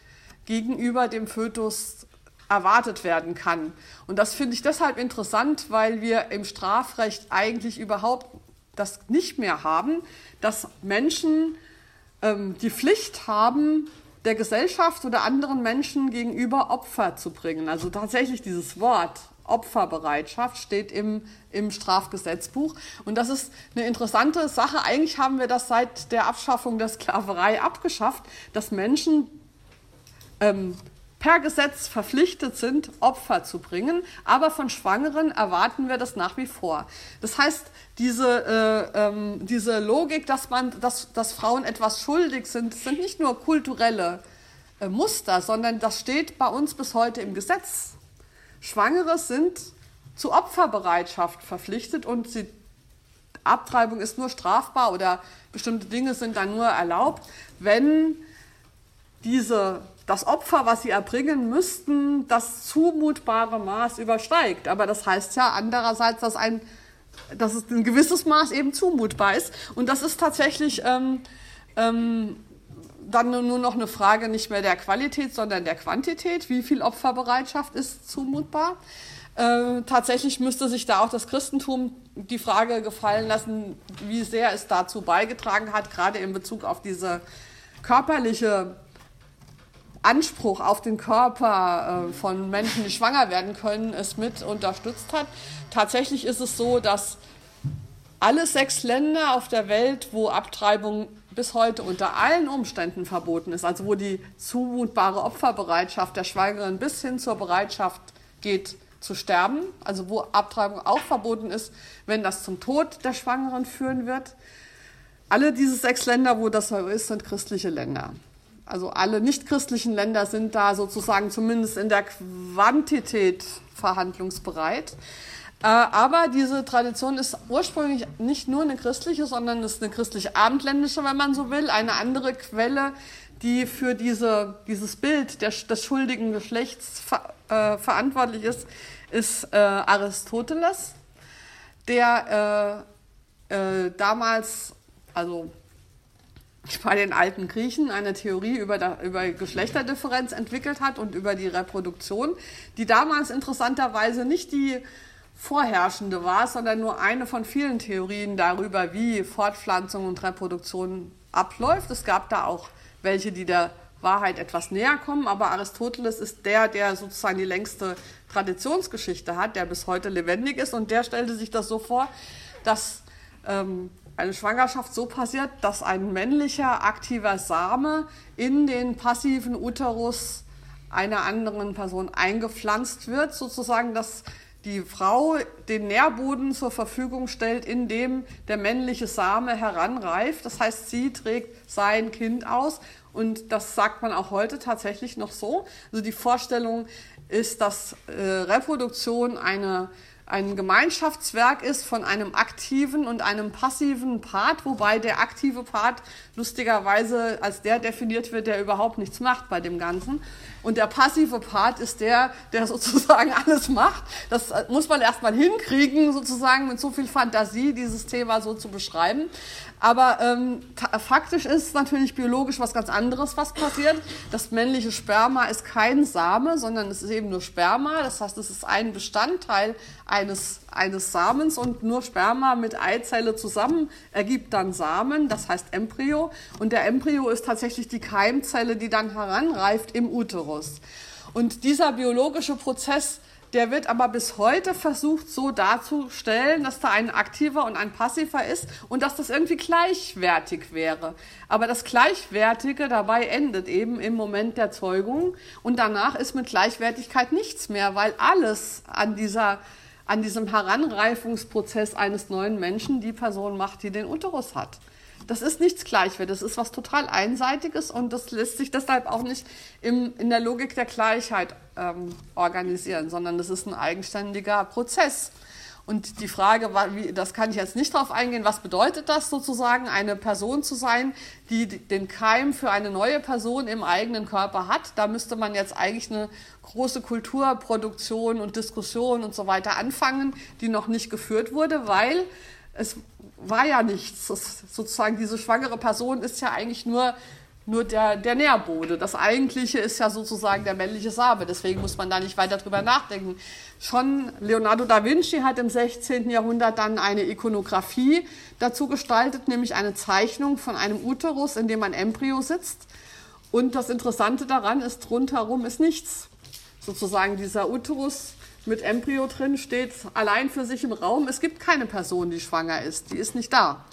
gegenüber dem Fötus erwartet werden kann. Und das finde ich deshalb interessant, weil wir im Strafrecht eigentlich überhaupt das nicht mehr haben, dass Menschen ähm, die Pflicht haben, der Gesellschaft oder anderen Menschen gegenüber Opfer zu bringen. Also tatsächlich dieses Wort Opferbereitschaft steht im, im Strafgesetzbuch. Und das ist eine interessante Sache. Eigentlich haben wir das seit der Abschaffung der Sklaverei abgeschafft, dass Menschen ähm, per Gesetz verpflichtet sind, Opfer zu bringen, aber von Schwangeren erwarten wir das nach wie vor. Das heißt, diese, äh, ähm, diese Logik, dass, man, dass, dass Frauen etwas schuldig sind, sind nicht nur kulturelle äh, Muster, sondern das steht bei uns bis heute im Gesetz. Schwangere sind zu Opferbereitschaft verpflichtet und sie, Abtreibung ist nur strafbar oder bestimmte Dinge sind dann nur erlaubt, wenn diese das Opfer, was sie erbringen müssten, das zumutbare Maß übersteigt. Aber das heißt ja andererseits, dass, ein, dass es ein gewisses Maß eben zumutbar ist. Und das ist tatsächlich ähm, ähm, dann nur noch eine Frage nicht mehr der Qualität, sondern der Quantität. Wie viel Opferbereitschaft ist zumutbar? Äh, tatsächlich müsste sich da auch das Christentum die Frage gefallen lassen, wie sehr es dazu beigetragen hat, gerade in Bezug auf diese körperliche Anspruch auf den Körper äh, von Menschen, die schwanger werden können, es mit unterstützt hat. Tatsächlich ist es so, dass alle sechs Länder auf der Welt, wo Abtreibung bis heute unter allen Umständen verboten ist, also wo die zumutbare Opferbereitschaft der Schwangeren bis hin zur Bereitschaft geht zu sterben, also wo Abtreibung auch verboten ist, wenn das zum Tod der Schwangeren führen wird. Alle diese sechs Länder, wo das so ist, sind christliche Länder. Also alle nichtchristlichen Länder sind da sozusagen zumindest in der Quantität verhandlungsbereit. Äh, aber diese Tradition ist ursprünglich nicht nur eine christliche, sondern ist eine christlich-abendländische, wenn man so will. Eine andere Quelle, die für diese, dieses Bild der, des schuldigen Geschlechts ver, äh, verantwortlich ist, ist äh, Aristoteles, der äh, äh damals, also bei den alten Griechen eine Theorie über, über Geschlechterdifferenz entwickelt hat und über die Reproduktion, die damals interessanterweise nicht die vorherrschende war, sondern nur eine von vielen Theorien darüber, wie Fortpflanzung und Reproduktion abläuft. Es gab da auch welche, die der Wahrheit etwas näher kommen, aber Aristoteles ist der, der sozusagen die längste Traditionsgeschichte hat, der bis heute lebendig ist und der stellte sich das so vor, dass ähm, eine Schwangerschaft so passiert, dass ein männlicher aktiver Same in den passiven Uterus einer anderen Person eingepflanzt wird, sozusagen, dass die Frau den Nährboden zur Verfügung stellt, in dem der männliche Same heranreift. Das heißt, sie trägt sein Kind aus und das sagt man auch heute tatsächlich noch so. Also die Vorstellung ist, dass äh, Reproduktion eine ein Gemeinschaftswerk ist von einem aktiven und einem passiven Part, wobei der aktive Part lustigerweise als der definiert wird, der überhaupt nichts macht bei dem Ganzen. Und der passive Part ist der, der sozusagen alles macht. Das muss man erstmal hinkriegen, sozusagen mit so viel Fantasie dieses Thema so zu beschreiben. Aber ähm, faktisch ist natürlich biologisch was ganz anderes, was passiert. Das männliche Sperma ist kein Same, sondern es ist eben nur Sperma. Das heißt, es ist ein Bestandteil eines, eines Samens und nur Sperma mit Eizelle zusammen ergibt dann Samen, das heißt Embryo. Und der Embryo ist tatsächlich die Keimzelle, die dann heranreift im Uterus. Und dieser biologische Prozess der wird aber bis heute versucht, so darzustellen, dass da ein aktiver und ein passiver ist und dass das irgendwie gleichwertig wäre. Aber das Gleichwertige dabei endet eben im Moment der Zeugung und danach ist mit Gleichwertigkeit nichts mehr, weil alles an dieser an diesem Heranreifungsprozess eines neuen Menschen die Person macht, die den Uterus hat. Das ist nichts Gleichwertiges, das ist was total Einseitiges und das lässt sich deshalb auch nicht im, in der Logik der Gleichheit ähm, organisieren, sondern das ist ein eigenständiger Prozess. Und die Frage, war, wie, das kann ich jetzt nicht darauf eingehen, was bedeutet das sozusagen, eine Person zu sein, die den Keim für eine neue Person im eigenen Körper hat. Da müsste man jetzt eigentlich eine große Kulturproduktion und Diskussion und so weiter anfangen, die noch nicht geführt wurde, weil es war ja nichts. Das, sozusagen diese schwangere Person ist ja eigentlich nur nur der, der Nährboden. Das Eigentliche ist ja sozusagen der männliche Same. Deswegen muss man da nicht weiter drüber nachdenken. Schon Leonardo da Vinci hat im 16. Jahrhundert dann eine Ikonografie dazu gestaltet, nämlich eine Zeichnung von einem Uterus, in dem ein Embryo sitzt. Und das Interessante daran ist, rundherum ist nichts. Sozusagen dieser Uterus mit Embryo drin steht allein für sich im Raum. Es gibt keine Person, die schwanger ist. Die ist nicht da.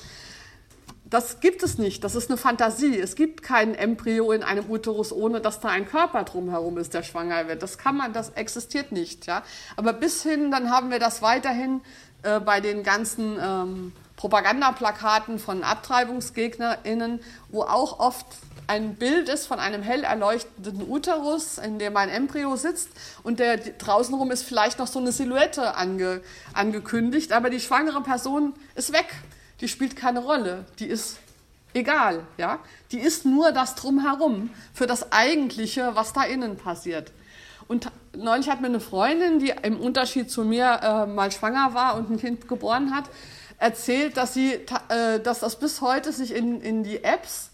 Das gibt es nicht. Das ist eine Fantasie. Es gibt kein Embryo in einem Uterus, ohne dass da ein Körper drumherum ist, der schwanger wird. Das kann man, das existiert nicht. Ja? Aber bis hin, dann haben wir das weiterhin äh, bei den ganzen ähm, Propagandaplakaten von AbtreibungsgegnerInnen, wo auch oft ein Bild ist von einem hell erleuchteten Uterus, in dem ein Embryo sitzt und der draußenrum ist vielleicht noch so eine Silhouette ange, angekündigt, aber die schwangere Person ist weg die spielt keine Rolle, die ist egal, ja. Die ist nur das Drumherum für das Eigentliche, was da innen passiert. Und neulich hat mir eine Freundin, die im Unterschied zu mir äh, mal schwanger war und ein Kind geboren hat, erzählt, dass sie, äh, dass das bis heute sich in, in die Apps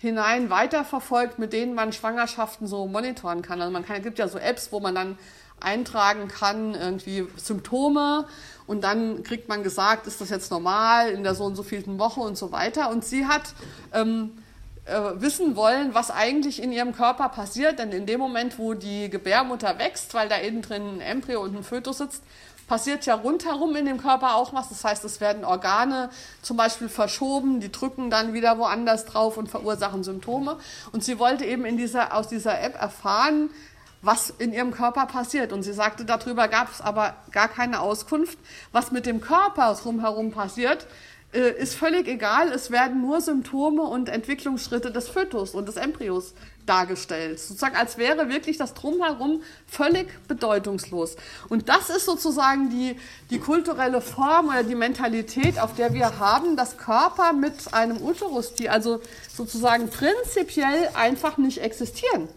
hinein weiterverfolgt, mit denen man Schwangerschaften so monitoren kann. Also man kann, es gibt ja so Apps, wo man dann eintragen kann, irgendwie Symptome und dann kriegt man gesagt, ist das jetzt normal in der so und so vielen Woche und so weiter. Und sie hat ähm, äh, wissen wollen, was eigentlich in ihrem Körper passiert, denn in dem Moment, wo die Gebärmutter wächst, weil da innen drin ein Embryo und ein Fötus sitzt, passiert ja rundherum in dem Körper auch was. Das heißt, es werden Organe zum Beispiel verschoben, die drücken dann wieder woanders drauf und verursachen Symptome. Und sie wollte eben in dieser, aus dieser App erfahren, was in ihrem Körper passiert. Und sie sagte, darüber gab es aber gar keine Auskunft. Was mit dem Körper drumherum passiert, äh, ist völlig egal. Es werden nur Symptome und Entwicklungsschritte des Fötus und des Embryos dargestellt. Sozusagen, als wäre wirklich das Drumherum völlig bedeutungslos. Und das ist sozusagen die, die kulturelle Form oder die Mentalität, auf der wir haben, dass Körper mit einem Uterus, die also sozusagen prinzipiell einfach nicht existieren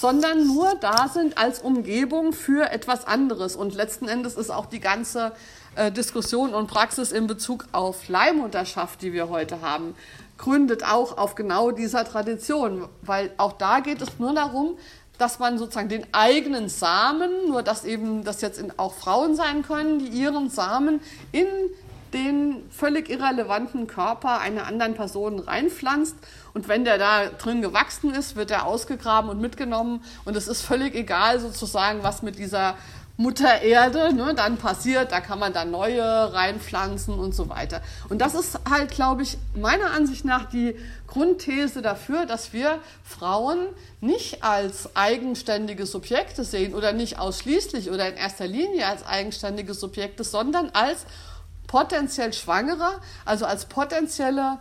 sondern nur da sind als Umgebung für etwas anderes. Und letzten Endes ist auch die ganze äh, Diskussion und Praxis in Bezug auf Leihmutterschaft, die wir heute haben, gründet auch auf genau dieser Tradition, weil auch da geht es nur darum, dass man sozusagen den eigenen Samen, nur dass eben das jetzt auch Frauen sein können, die ihren Samen in den völlig irrelevanten Körper einer anderen Person reinpflanzt. Und wenn der da drin gewachsen ist, wird er ausgegraben und mitgenommen. Und es ist völlig egal sozusagen, was mit dieser Mutter Erde ne, dann passiert. Da kann man dann neue reinpflanzen und so weiter. Und das ist halt, glaube ich, meiner Ansicht nach die Grundthese dafür, dass wir Frauen nicht als eigenständige Subjekte sehen oder nicht ausschließlich oder in erster Linie als eigenständige Subjekte, sondern als potenziell Schwangere, also als potenzielle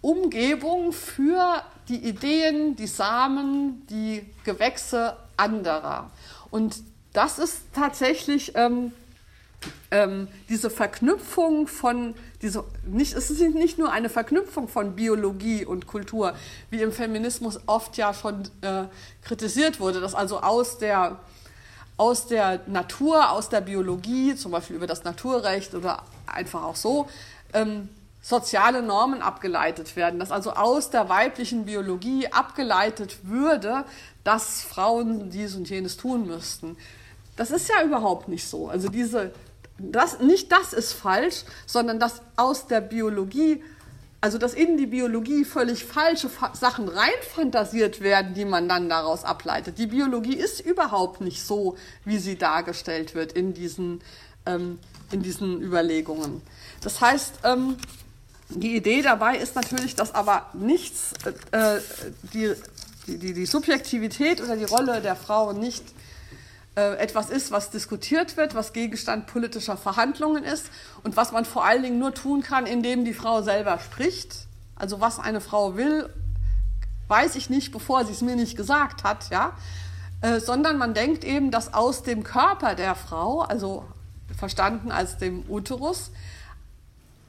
Umgebung für die Ideen, die Samen, die Gewächse anderer. Und das ist tatsächlich ähm, ähm, diese Verknüpfung von, diese, nicht, es ist nicht nur eine Verknüpfung von Biologie und Kultur, wie im Feminismus oft ja schon äh, kritisiert wurde, dass also aus der aus der Natur, aus der Biologie, zum Beispiel über das Naturrecht oder einfach auch so, ähm, soziale Normen abgeleitet werden, dass also aus der weiblichen Biologie abgeleitet würde, dass Frauen dies und jenes tun müssten. Das ist ja überhaupt nicht so. Also diese, das, nicht das ist falsch, sondern dass aus der Biologie also dass in die Biologie völlig falsche Sachen reinfantasiert werden, die man dann daraus ableitet. Die Biologie ist überhaupt nicht so, wie sie dargestellt wird in diesen, ähm, in diesen Überlegungen. Das heißt, ähm, die Idee dabei ist natürlich, dass aber nichts, äh, die, die, die Subjektivität oder die Rolle der Frau nicht äh, etwas ist, was diskutiert wird, was Gegenstand politischer Verhandlungen ist und was man vor allen Dingen nur tun kann, indem die Frau selber spricht. Also was eine Frau will, weiß ich nicht, bevor sie es mir nicht gesagt hat, ja. Äh, sondern man denkt eben, dass aus dem Körper der Frau, also verstanden als dem Uterus,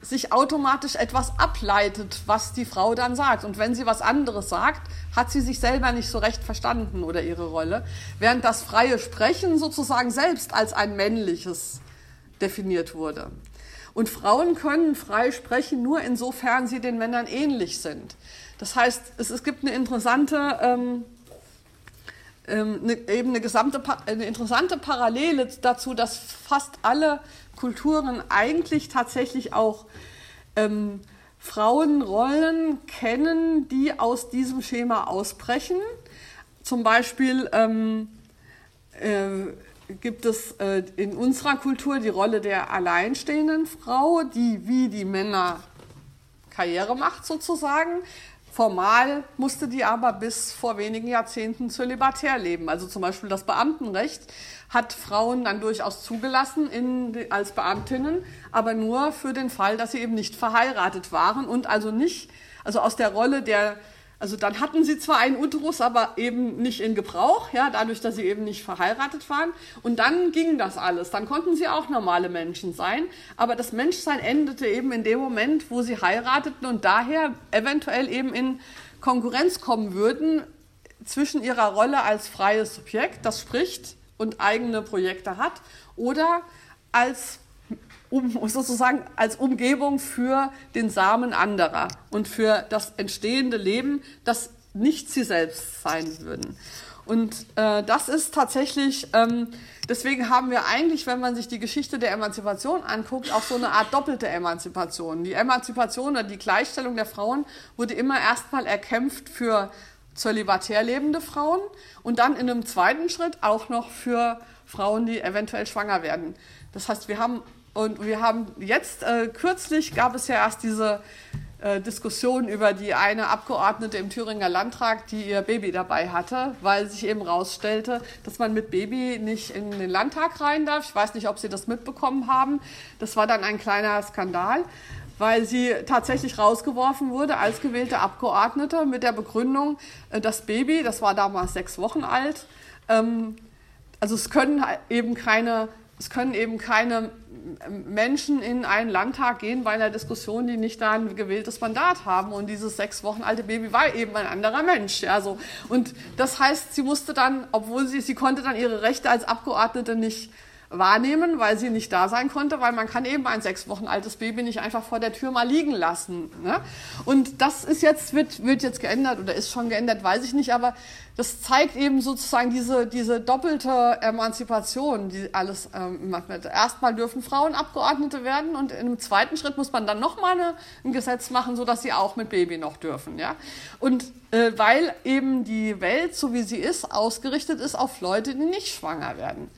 sich automatisch etwas ableitet, was die Frau dann sagt. Und wenn sie was anderes sagt, hat sie sich selber nicht so recht verstanden oder ihre Rolle. Während das freie Sprechen sozusagen selbst als ein männliches definiert wurde. Und Frauen können frei sprechen, nur insofern sie den Männern ähnlich sind. Das heißt, es, es gibt eine interessante, ähm, ähm, eine, eben eine, gesamte, eine interessante Parallele dazu, dass fast alle Kulturen eigentlich tatsächlich auch ähm, Frauenrollen kennen, die aus diesem Schema ausbrechen. Zum Beispiel ähm, äh, gibt es äh, in unserer Kultur die Rolle der alleinstehenden Frau, die wie die Männer Karriere macht sozusagen. Formal musste die aber bis vor wenigen Jahrzehnten zölibatär leben. Also zum Beispiel das Beamtenrecht hat Frauen dann durchaus zugelassen in, als Beamtinnen, aber nur für den Fall, dass sie eben nicht verheiratet waren und also nicht, also aus der Rolle der also dann hatten sie zwar einen Uterus, aber eben nicht in Gebrauch, ja, dadurch, dass sie eben nicht verheiratet waren. Und dann ging das alles. Dann konnten sie auch normale Menschen sein. Aber das Menschsein endete eben in dem Moment, wo sie heirateten und daher eventuell eben in Konkurrenz kommen würden zwischen ihrer Rolle als freies Subjekt, das spricht und eigene Projekte hat, oder als um, sozusagen als Umgebung für den Samen anderer und für das entstehende Leben, das nicht sie selbst sein würden. Und äh, das ist tatsächlich, ähm, deswegen haben wir eigentlich, wenn man sich die Geschichte der Emanzipation anguckt, auch so eine Art doppelte Emanzipation. Die Emanzipation oder die Gleichstellung der Frauen wurde immer erstmal erkämpft für zölibatär lebende Frauen und dann in einem zweiten Schritt auch noch für Frauen, die eventuell schwanger werden. Das heißt, wir haben und wir haben jetzt, äh, kürzlich gab es ja erst diese äh, Diskussion über die eine Abgeordnete im Thüringer Landtag, die ihr Baby dabei hatte, weil sich eben herausstellte, dass man mit Baby nicht in den Landtag rein darf. Ich weiß nicht, ob Sie das mitbekommen haben. Das war dann ein kleiner Skandal, weil sie tatsächlich rausgeworfen wurde als gewählte Abgeordnete mit der Begründung, äh, das Baby, das war damals sechs Wochen alt, ähm, also es können eben keine es können eben keine Menschen in einen Landtag gehen bei einer Diskussion, die nicht da ein gewähltes Mandat haben. Und dieses sechs Wochen alte Baby war eben ein anderer Mensch. Ja, so. Und das heißt, sie musste dann, obwohl sie, sie konnte dann ihre Rechte als Abgeordnete nicht wahrnehmen, weil sie nicht da sein konnte, weil man kann eben ein sechs Wochen altes Baby nicht einfach vor der Tür mal liegen lassen. Ne? Und das ist jetzt, wird, wird jetzt geändert oder ist schon geändert, weiß ich nicht, aber das zeigt eben sozusagen diese, diese doppelte Emanzipation, die alles ähm. Erstmal dürfen Frauen Abgeordnete werden und im zweiten Schritt muss man dann nochmal ein Gesetz machen, sodass sie auch mit Baby noch dürfen. Ja? Und äh, weil eben die Welt, so wie sie ist, ausgerichtet ist auf Leute, die nicht schwanger werden.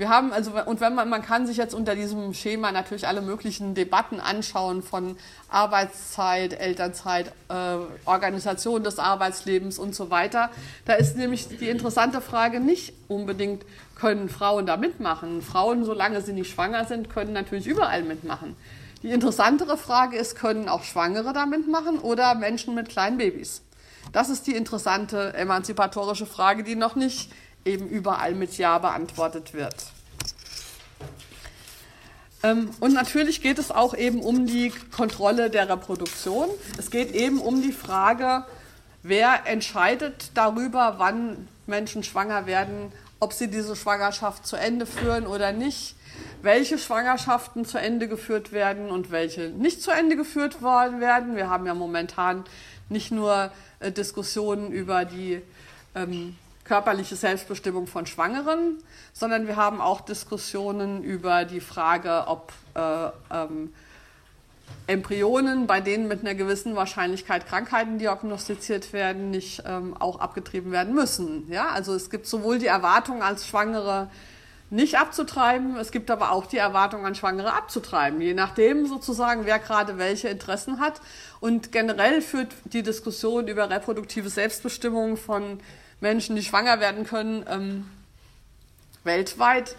Wir haben also, und wenn man, man kann sich jetzt unter diesem Schema natürlich alle möglichen Debatten anschauen von Arbeitszeit, Elternzeit, äh, Organisation des Arbeitslebens und so weiter. Da ist nämlich die interessante Frage nicht unbedingt, können Frauen da mitmachen? Frauen, solange sie nicht schwanger sind, können natürlich überall mitmachen. Die interessantere Frage ist, können auch Schwangere da mitmachen oder Menschen mit kleinen Babys? Das ist die interessante emanzipatorische Frage, die noch nicht eben überall mit Ja beantwortet wird. Ähm, und natürlich geht es auch eben um die Kontrolle der Reproduktion. Es geht eben um die Frage, wer entscheidet darüber, wann Menschen schwanger werden, ob sie diese Schwangerschaft zu Ende führen oder nicht, welche Schwangerschaften zu Ende geführt werden und welche nicht zu Ende geführt werden. Wir haben ja momentan nicht nur äh, Diskussionen über die ähm, körperliche Selbstbestimmung von Schwangeren, sondern wir haben auch Diskussionen über die Frage, ob äh, ähm, Embryonen, bei denen mit einer gewissen Wahrscheinlichkeit Krankheiten diagnostiziert werden, nicht ähm, auch abgetrieben werden müssen. Ja? Also es gibt sowohl die Erwartung als Schwangere nicht abzutreiben, es gibt aber auch die Erwartung an Schwangere abzutreiben, je nachdem sozusagen, wer gerade welche Interessen hat. Und generell führt die Diskussion über reproduktive Selbstbestimmung von Menschen, die schwanger werden können, ähm, weltweit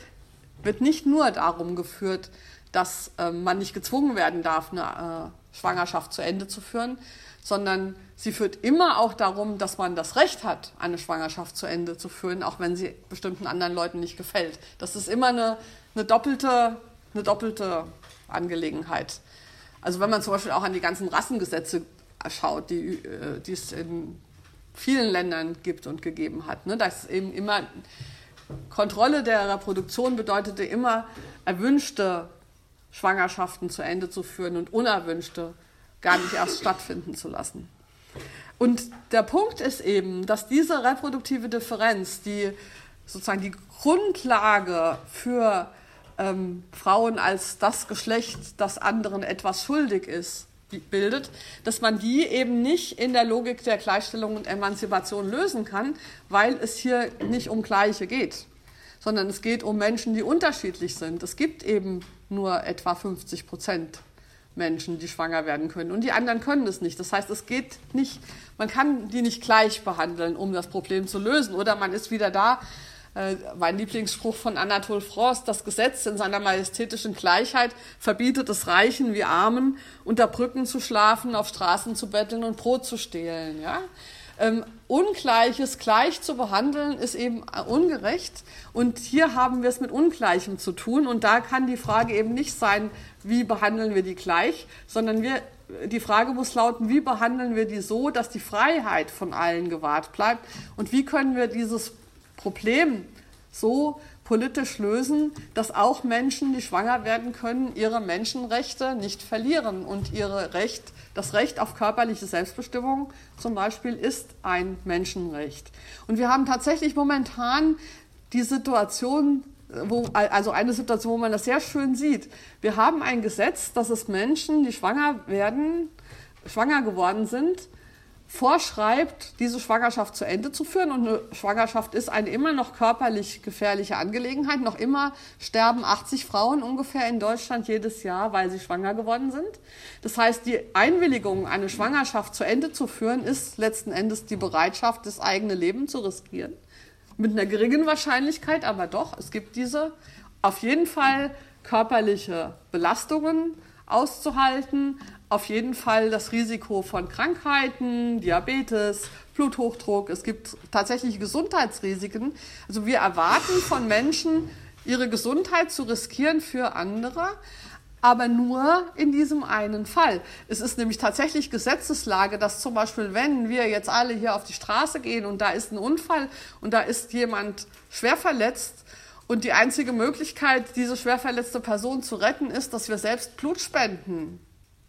wird nicht nur darum geführt, dass ähm, man nicht gezwungen werden darf, eine äh, Schwangerschaft zu Ende zu führen, sondern sie führt immer auch darum, dass man das Recht hat, eine Schwangerschaft zu Ende zu führen, auch wenn sie bestimmten anderen Leuten nicht gefällt. Das ist immer eine, eine, doppelte, eine doppelte Angelegenheit. Also wenn man zum Beispiel auch an die ganzen Rassengesetze schaut, die, äh, die es in vielen Ländern gibt und gegeben hat. Ne? Dass eben immer Kontrolle der Reproduktion bedeutete immer erwünschte Schwangerschaften zu Ende zu führen und unerwünschte gar nicht erst stattfinden zu lassen. Und der Punkt ist eben, dass diese reproduktive Differenz, die sozusagen die Grundlage für ähm, Frauen als das Geschlecht, das anderen etwas schuldig ist, bildet, dass man die eben nicht in der Logik der Gleichstellung und Emanzipation lösen kann, weil es hier nicht um Gleiche geht, sondern es geht um Menschen, die unterschiedlich sind. Es gibt eben nur etwa 50 Prozent Menschen, die schwanger werden können und die anderen können es nicht. Das heißt, es geht nicht, man kann die nicht gleich behandeln, um das Problem zu lösen. Oder man ist wieder da, äh, mein Lieblingsspruch von Anatole Frost, das Gesetz in seiner majestätischen Gleichheit verbietet es Reichen wie Armen, unter Brücken zu schlafen, auf Straßen zu betteln und Brot zu stehlen. Ja? Ähm, Ungleiches gleich zu behandeln, ist eben ungerecht. Und hier haben wir es mit Ungleichem zu tun. Und da kann die Frage eben nicht sein, wie behandeln wir die gleich, sondern wir, die Frage muss lauten, wie behandeln wir die so, dass die Freiheit von allen gewahrt bleibt? Und wie können wir dieses Problem so politisch lösen, dass auch Menschen, die schwanger werden können, ihre Menschenrechte nicht verlieren und ihre Recht, das Recht auf körperliche Selbstbestimmung zum Beispiel ist ein Menschenrecht. Und wir haben tatsächlich momentan die Situation, wo, also eine Situation, wo man das sehr schön sieht. Wir haben ein Gesetz, dass es Menschen, die schwanger werden, schwanger geworden sind, vorschreibt, diese Schwangerschaft zu Ende zu führen. Und eine Schwangerschaft ist eine immer noch körperlich gefährliche Angelegenheit. Noch immer sterben 80 Frauen ungefähr in Deutschland jedes Jahr, weil sie schwanger geworden sind. Das heißt, die Einwilligung, eine Schwangerschaft zu Ende zu führen, ist letzten Endes die Bereitschaft, das eigene Leben zu riskieren. Mit einer geringen Wahrscheinlichkeit, aber doch, es gibt diese auf jeden Fall körperliche Belastungen auszuhalten, auf jeden Fall das Risiko von Krankheiten, Diabetes, Bluthochdruck. Es gibt tatsächlich Gesundheitsrisiken. Also wir erwarten von Menschen, ihre Gesundheit zu riskieren für andere, aber nur in diesem einen Fall. Es ist nämlich tatsächlich Gesetzeslage, dass zum Beispiel, wenn wir jetzt alle hier auf die Straße gehen und da ist ein Unfall und da ist jemand schwer verletzt, und die einzige Möglichkeit, diese schwer verletzte Person zu retten, ist, dass wir selbst Blut spenden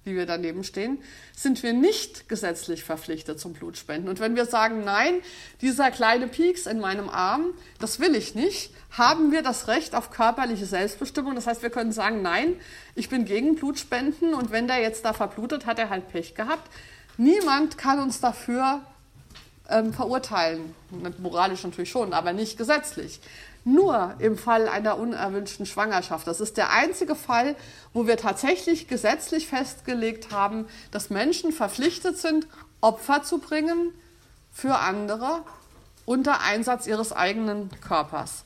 wie wir daneben stehen, sind wir nicht gesetzlich verpflichtet zum Blutspenden. Und wenn wir sagen, nein, dieser kleine Pieks in meinem Arm, das will ich nicht, haben wir das Recht auf körperliche Selbstbestimmung. Das heißt, wir können sagen, nein, ich bin gegen Blutspenden und wenn der jetzt da verblutet, hat er halt Pech gehabt. Niemand kann uns dafür ähm, verurteilen. Moralisch natürlich schon, aber nicht gesetzlich nur im Fall einer unerwünschten Schwangerschaft. Das ist der einzige Fall, wo wir tatsächlich gesetzlich festgelegt haben, dass Menschen verpflichtet sind, Opfer zu bringen für andere unter Einsatz ihres eigenen Körpers.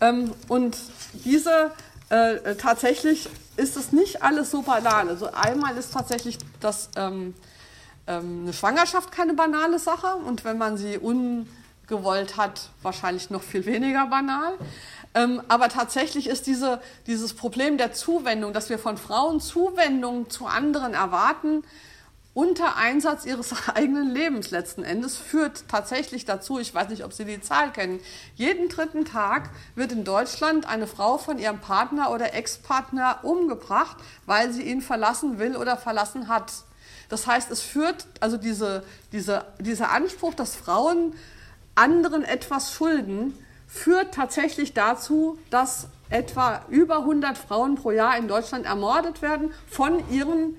Ähm, und diese äh, tatsächlich ist es nicht alles so banal. Also einmal ist tatsächlich das ähm, ähm, eine Schwangerschaft keine banale Sache und wenn man sie un gewollt hat, wahrscheinlich noch viel weniger banal. Ähm, aber tatsächlich ist diese, dieses Problem der Zuwendung, dass wir von Frauen Zuwendung zu anderen erwarten, unter Einsatz ihres eigenen Lebens letzten Endes, führt tatsächlich dazu, ich weiß nicht, ob Sie die Zahl kennen, jeden dritten Tag wird in Deutschland eine Frau von ihrem Partner oder Ex-Partner umgebracht, weil sie ihn verlassen will oder verlassen hat. Das heißt, es führt, also diese, diese, dieser Anspruch, dass Frauen anderen etwas schulden, führt tatsächlich dazu, dass etwa über 100 Frauen pro Jahr in Deutschland ermordet werden von ihren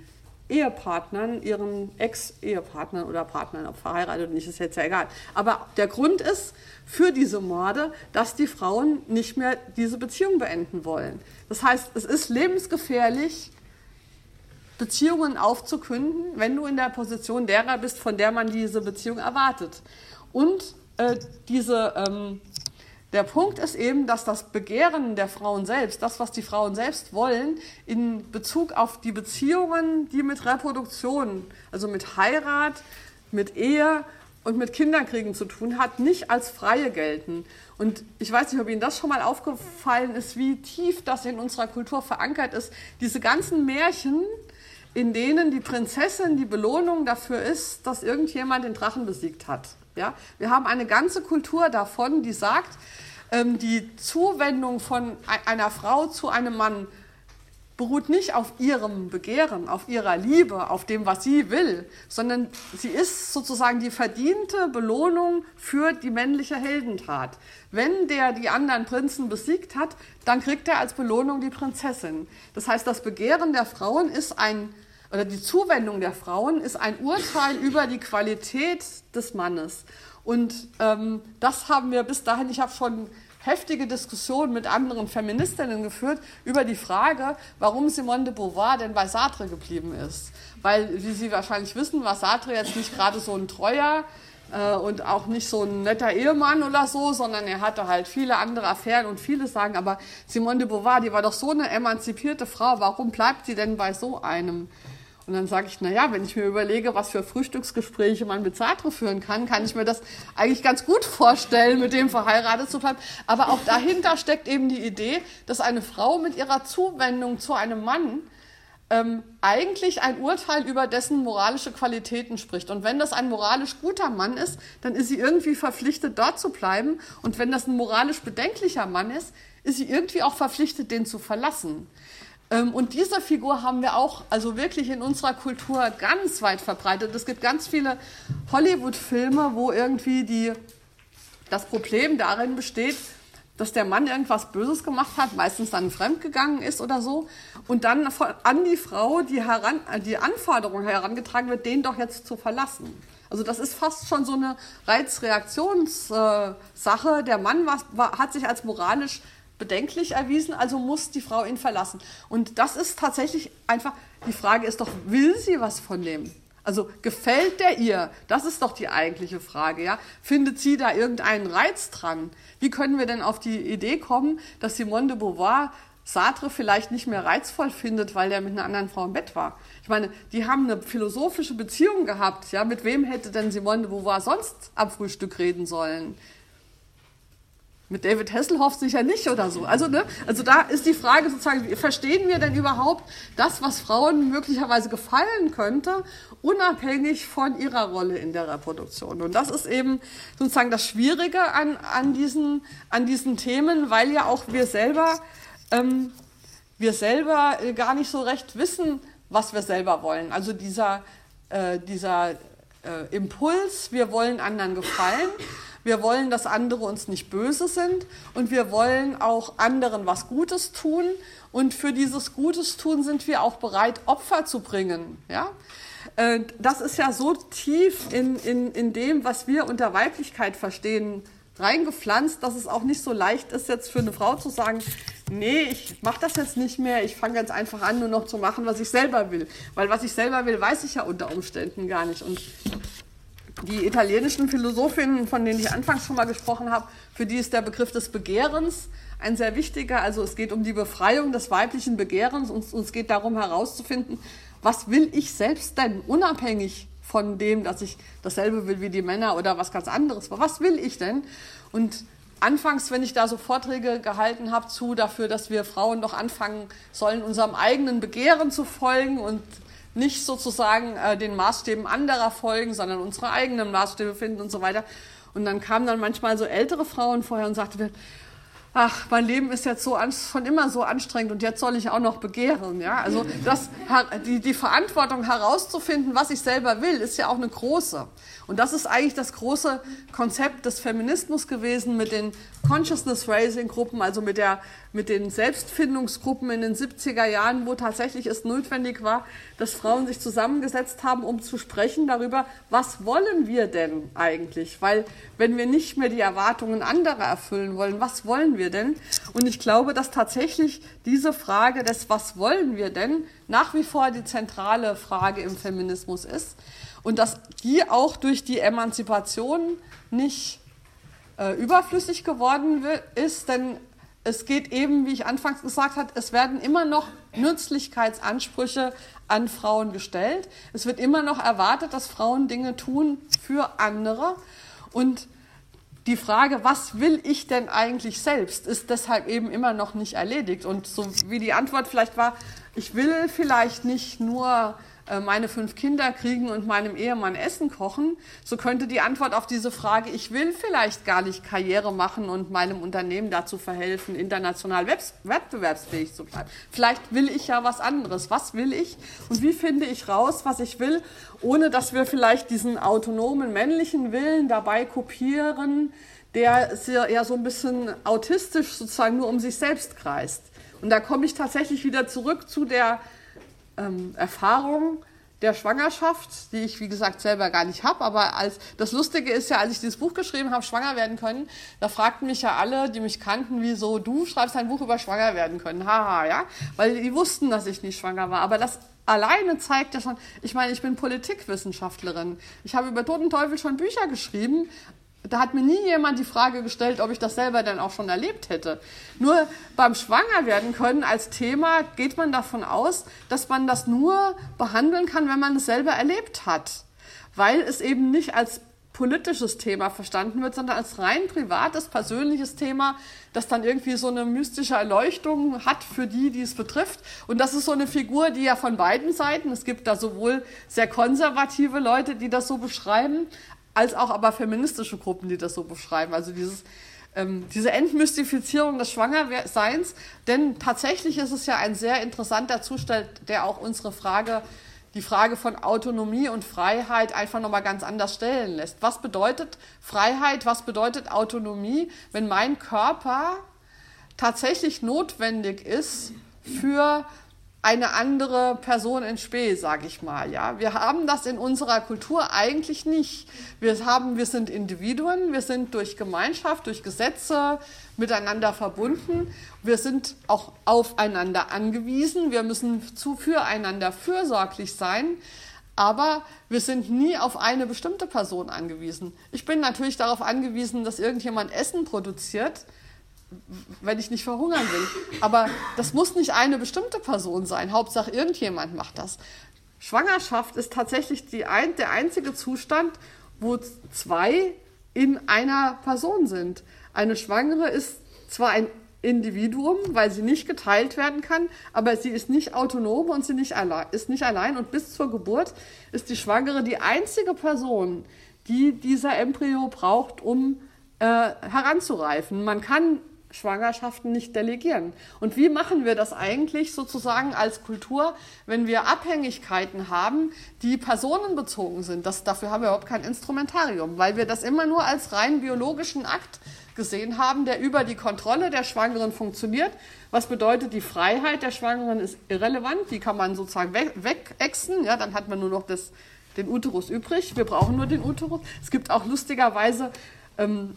Ehepartnern, ihren Ex-Ehepartnern oder Partnern, ob verheiratet oder nicht, ist jetzt ja egal. Aber der Grund ist für diese Morde, dass die Frauen nicht mehr diese Beziehung beenden wollen. Das heißt, es ist lebensgefährlich, Beziehungen aufzukünden, wenn du in der Position derer bist, von der man diese Beziehung erwartet. Und äh, diese, ähm, der Punkt ist eben, dass das Begehren der Frauen selbst, das, was die Frauen selbst wollen, in Bezug auf die Beziehungen, die mit Reproduktion, also mit Heirat, mit Ehe und mit Kinderkriegen zu tun hat, nicht als freie gelten. Und ich weiß nicht, ob Ihnen das schon mal aufgefallen ist, wie tief das in unserer Kultur verankert ist. Diese ganzen Märchen, in denen die Prinzessin die Belohnung dafür ist, dass irgendjemand den Drachen besiegt hat. Ja? Wir haben eine ganze Kultur davon, die sagt, ähm, die Zuwendung von einer Frau zu einem Mann beruht nicht auf ihrem Begehren, auf ihrer Liebe, auf dem, was sie will, sondern sie ist sozusagen die verdiente Belohnung für die männliche Heldentat. Wenn der die anderen Prinzen besiegt hat, dann kriegt er als Belohnung die Prinzessin. Das heißt, das Begehren der Frauen ist ein, oder die Zuwendung der Frauen ist ein Urteil über die Qualität des Mannes. Und ähm, das haben wir bis dahin, ich habe schon heftige Diskussionen mit anderen Feministinnen geführt über die Frage, warum Simone de Beauvoir denn bei Sartre geblieben ist. Weil, wie Sie wahrscheinlich wissen, war Sartre jetzt nicht gerade so ein treuer äh, und auch nicht so ein netter Ehemann oder so, sondern er hatte halt viele andere Affären und viele sagen, aber Simone de Beauvoir, die war doch so eine emanzipierte Frau, warum bleibt sie denn bei so einem? Und dann sage ich, na ja, wenn ich mir überlege, was für Frühstücksgespräche man mit Sartre führen kann, kann ich mir das eigentlich ganz gut vorstellen, mit dem verheiratet zu bleiben. Aber auch dahinter steckt eben die Idee, dass eine Frau mit ihrer Zuwendung zu einem Mann ähm, eigentlich ein Urteil über dessen moralische Qualitäten spricht. Und wenn das ein moralisch guter Mann ist, dann ist sie irgendwie verpflichtet, dort zu bleiben. Und wenn das ein moralisch bedenklicher Mann ist, ist sie irgendwie auch verpflichtet, den zu verlassen. Ähm, und diese Figur haben wir auch, also wirklich in unserer Kultur ganz weit verbreitet. Es gibt ganz viele Hollywood-Filme, wo irgendwie die, das Problem darin besteht, dass der Mann irgendwas Böses gemacht hat, meistens dann fremdgegangen ist oder so, und dann an die Frau die, heran, die Anforderung herangetragen wird, den doch jetzt zu verlassen. Also das ist fast schon so eine Reizreaktionssache. Der Mann war, war, hat sich als moralisch bedenklich erwiesen, also muss die Frau ihn verlassen. Und das ist tatsächlich einfach, die Frage ist doch, will sie was von dem? Also gefällt der ihr? Das ist doch die eigentliche Frage, ja? Findet sie da irgendeinen Reiz dran? Wie können wir denn auf die Idee kommen, dass Simone de Beauvoir Sartre vielleicht nicht mehr reizvoll findet, weil er mit einer anderen Frau im Bett war? Ich meine, die haben eine philosophische Beziehung gehabt, ja? Mit wem hätte denn Simone de Beauvoir sonst am Frühstück reden sollen? Mit David Hasselhoff sicher nicht oder so. Also, ne, also da ist die Frage sozusagen, verstehen wir denn überhaupt das, was Frauen möglicherweise gefallen könnte, unabhängig von ihrer Rolle in der Reproduktion? Und das ist eben sozusagen das Schwierige an, an, diesen, an diesen Themen, weil ja auch wir selber, ähm, wir selber gar nicht so recht wissen, was wir selber wollen. Also dieser, äh, dieser äh, Impuls, wir wollen anderen gefallen wir wollen, dass andere uns nicht böse sind und wir wollen auch anderen was Gutes tun. Und für dieses Gutes tun sind wir auch bereit, Opfer zu bringen. Ja? Äh, das ist ja so tief in, in, in dem, was wir unter Weiblichkeit verstehen, reingepflanzt, dass es auch nicht so leicht ist, jetzt für eine Frau zu sagen, nee, ich mache das jetzt nicht mehr, ich fange ganz einfach an, nur noch zu machen, was ich selber will. Weil was ich selber will, weiß ich ja unter Umständen gar nicht. Und die italienischen Philosophinnen, von denen ich anfangs schon mal gesprochen habe, für die ist der Begriff des Begehrens ein sehr wichtiger. Also es geht um die Befreiung des weiblichen Begehrens und es geht darum herauszufinden, was will ich selbst denn, unabhängig von dem, dass ich dasselbe will wie die Männer oder was ganz anderes. Was will ich denn? Und anfangs, wenn ich da so Vorträge gehalten habe zu dafür, dass wir Frauen doch anfangen sollen, unserem eigenen Begehren zu folgen und nicht sozusagen äh, den Maßstäben anderer folgen, sondern unsere eigenen Maßstäbe finden und so weiter. Und dann kamen dann manchmal so ältere Frauen vorher und sagten, ach, mein Leben ist jetzt so schon immer so anstrengend und jetzt soll ich auch noch begehren. Ja? Also das, die, die Verantwortung herauszufinden, was ich selber will, ist ja auch eine große. Und das ist eigentlich das große Konzept des Feminismus gewesen mit den Consciousness Raising Gruppen, also mit, der, mit den Selbstfindungsgruppen in den 70er Jahren, wo tatsächlich es notwendig war, dass Frauen sich zusammengesetzt haben, um zu sprechen darüber, was wollen wir denn eigentlich? Weil wenn wir nicht mehr die Erwartungen anderer erfüllen wollen, was wollen wir denn? Und ich glaube, dass tatsächlich diese Frage des Was wollen wir denn nach wie vor die zentrale Frage im Feminismus ist und dass die auch durch die Emanzipation nicht äh, überflüssig geworden ist, denn es geht eben, wie ich anfangs gesagt habe, es werden immer noch Nützlichkeitsansprüche an Frauen gestellt. Es wird immer noch erwartet, dass Frauen Dinge tun für andere. Und die Frage, was will ich denn eigentlich selbst, ist deshalb eben immer noch nicht erledigt. Und so wie die Antwort vielleicht war, ich will vielleicht nicht nur meine fünf Kinder kriegen und meinem Ehemann Essen kochen, so könnte die Antwort auf diese Frage, ich will vielleicht gar nicht Karriere machen und meinem Unternehmen dazu verhelfen, international wettbewerbsfähig zu bleiben. Vielleicht will ich ja was anderes. Was will ich und wie finde ich raus, was ich will, ohne dass wir vielleicht diesen autonomen männlichen Willen dabei kopieren, der ja so ein bisschen autistisch sozusagen nur um sich selbst kreist. Und da komme ich tatsächlich wieder zurück zu der ähm, Erfahrung der Schwangerschaft, die ich wie gesagt selber gar nicht habe, aber als das Lustige ist ja, als ich dieses Buch geschrieben habe, schwanger werden können, da fragten mich ja alle, die mich kannten, wieso du schreibst ein Buch über schwanger werden können, haha, ja, weil die wussten, dass ich nicht schwanger war, aber das alleine zeigt ja schon, ich meine, ich bin Politikwissenschaftlerin, ich habe über Toten Teufel schon Bücher geschrieben, da hat mir nie jemand die Frage gestellt, ob ich das selber dann auch schon erlebt hätte. Nur beim Schwangerwerden können als Thema geht man davon aus, dass man das nur behandeln kann, wenn man es selber erlebt hat. Weil es eben nicht als politisches Thema verstanden wird, sondern als rein privates, persönliches Thema, das dann irgendwie so eine mystische Erleuchtung hat für die, die es betrifft. Und das ist so eine Figur, die ja von beiden Seiten, es gibt da sowohl sehr konservative Leute, die das so beschreiben, als auch aber feministische Gruppen, die das so beschreiben. Also dieses, ähm, diese Entmystifizierung des Schwangerseins. Denn tatsächlich ist es ja ein sehr interessanter Zustand, der auch unsere Frage, die Frage von Autonomie und Freiheit einfach nochmal ganz anders stellen lässt. Was bedeutet Freiheit, was bedeutet Autonomie, wenn mein Körper tatsächlich notwendig ist für eine andere Person in Spee, sage ich mal. Ja, wir haben das in unserer Kultur eigentlich nicht. Wir haben, wir sind Individuen, wir sind durch Gemeinschaft, durch Gesetze miteinander verbunden. Wir sind auch aufeinander angewiesen. Wir müssen zu füreinander fürsorglich sein. Aber wir sind nie auf eine bestimmte Person angewiesen. Ich bin natürlich darauf angewiesen, dass irgendjemand Essen produziert wenn ich nicht verhungern will. Aber das muss nicht eine bestimmte Person sein. Hauptsache irgendjemand macht das. Schwangerschaft ist tatsächlich die ein, der einzige Zustand, wo zwei in einer Person sind. Eine Schwangere ist zwar ein Individuum, weil sie nicht geteilt werden kann, aber sie ist nicht autonom und sie nicht ist nicht allein. Und bis zur Geburt ist die Schwangere die einzige Person, die dieser Embryo braucht, um äh, heranzureifen. Man kann Schwangerschaften nicht delegieren. Und wie machen wir das eigentlich sozusagen als Kultur, wenn wir Abhängigkeiten haben, die personenbezogen sind? Das, dafür haben wir überhaupt kein Instrumentarium, weil wir das immer nur als rein biologischen Akt gesehen haben, der über die Kontrolle der Schwangeren funktioniert. Was bedeutet, die Freiheit der Schwangeren ist irrelevant, die kann man sozusagen wegexen, ja, dann hat man nur noch das, den Uterus übrig. Wir brauchen nur den Uterus. Es gibt auch lustigerweise ähm,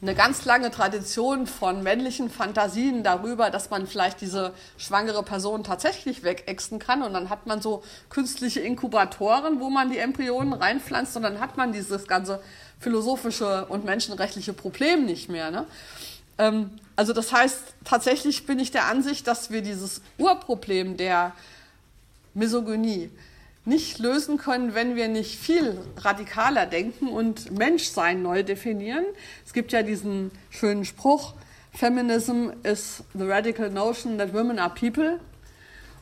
eine ganz lange Tradition von männlichen Fantasien darüber, dass man vielleicht diese schwangere Person tatsächlich wegexen kann. Und dann hat man so künstliche Inkubatoren, wo man die Embryonen reinpflanzt und dann hat man dieses ganze philosophische und menschenrechtliche Problem nicht mehr. Ne? Ähm, also das heißt, tatsächlich bin ich der Ansicht, dass wir dieses Urproblem der Misogynie nicht lösen können, wenn wir nicht viel radikaler denken und Menschsein neu definieren. Es gibt ja diesen schönen Spruch, Feminism is the radical notion that women are people.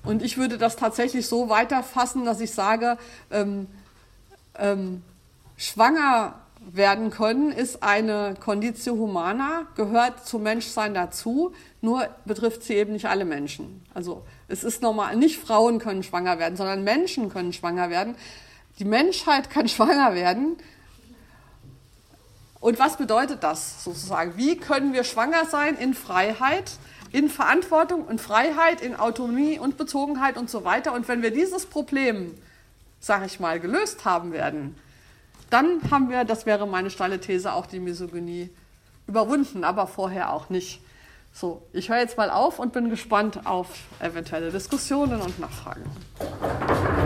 Und ich würde das tatsächlich so weiterfassen, dass ich sage, ähm, ähm, schwanger werden können, ist eine Conditio humana, gehört zum Menschsein dazu, nur betrifft sie eben nicht alle Menschen. Also es ist normal, nicht Frauen können schwanger werden, sondern Menschen können schwanger werden. Die Menschheit kann schwanger werden. Und was bedeutet das sozusagen? Wie können wir schwanger sein in Freiheit, in Verantwortung in Freiheit, in Autonomie und Bezogenheit und so weiter? Und wenn wir dieses Problem, sage ich mal, gelöst haben werden, dann haben wir, das wäre meine steile These, auch die Misogynie überwunden, aber vorher auch nicht. So, ich höre jetzt mal auf und bin gespannt auf eventuelle Diskussionen und Nachfragen.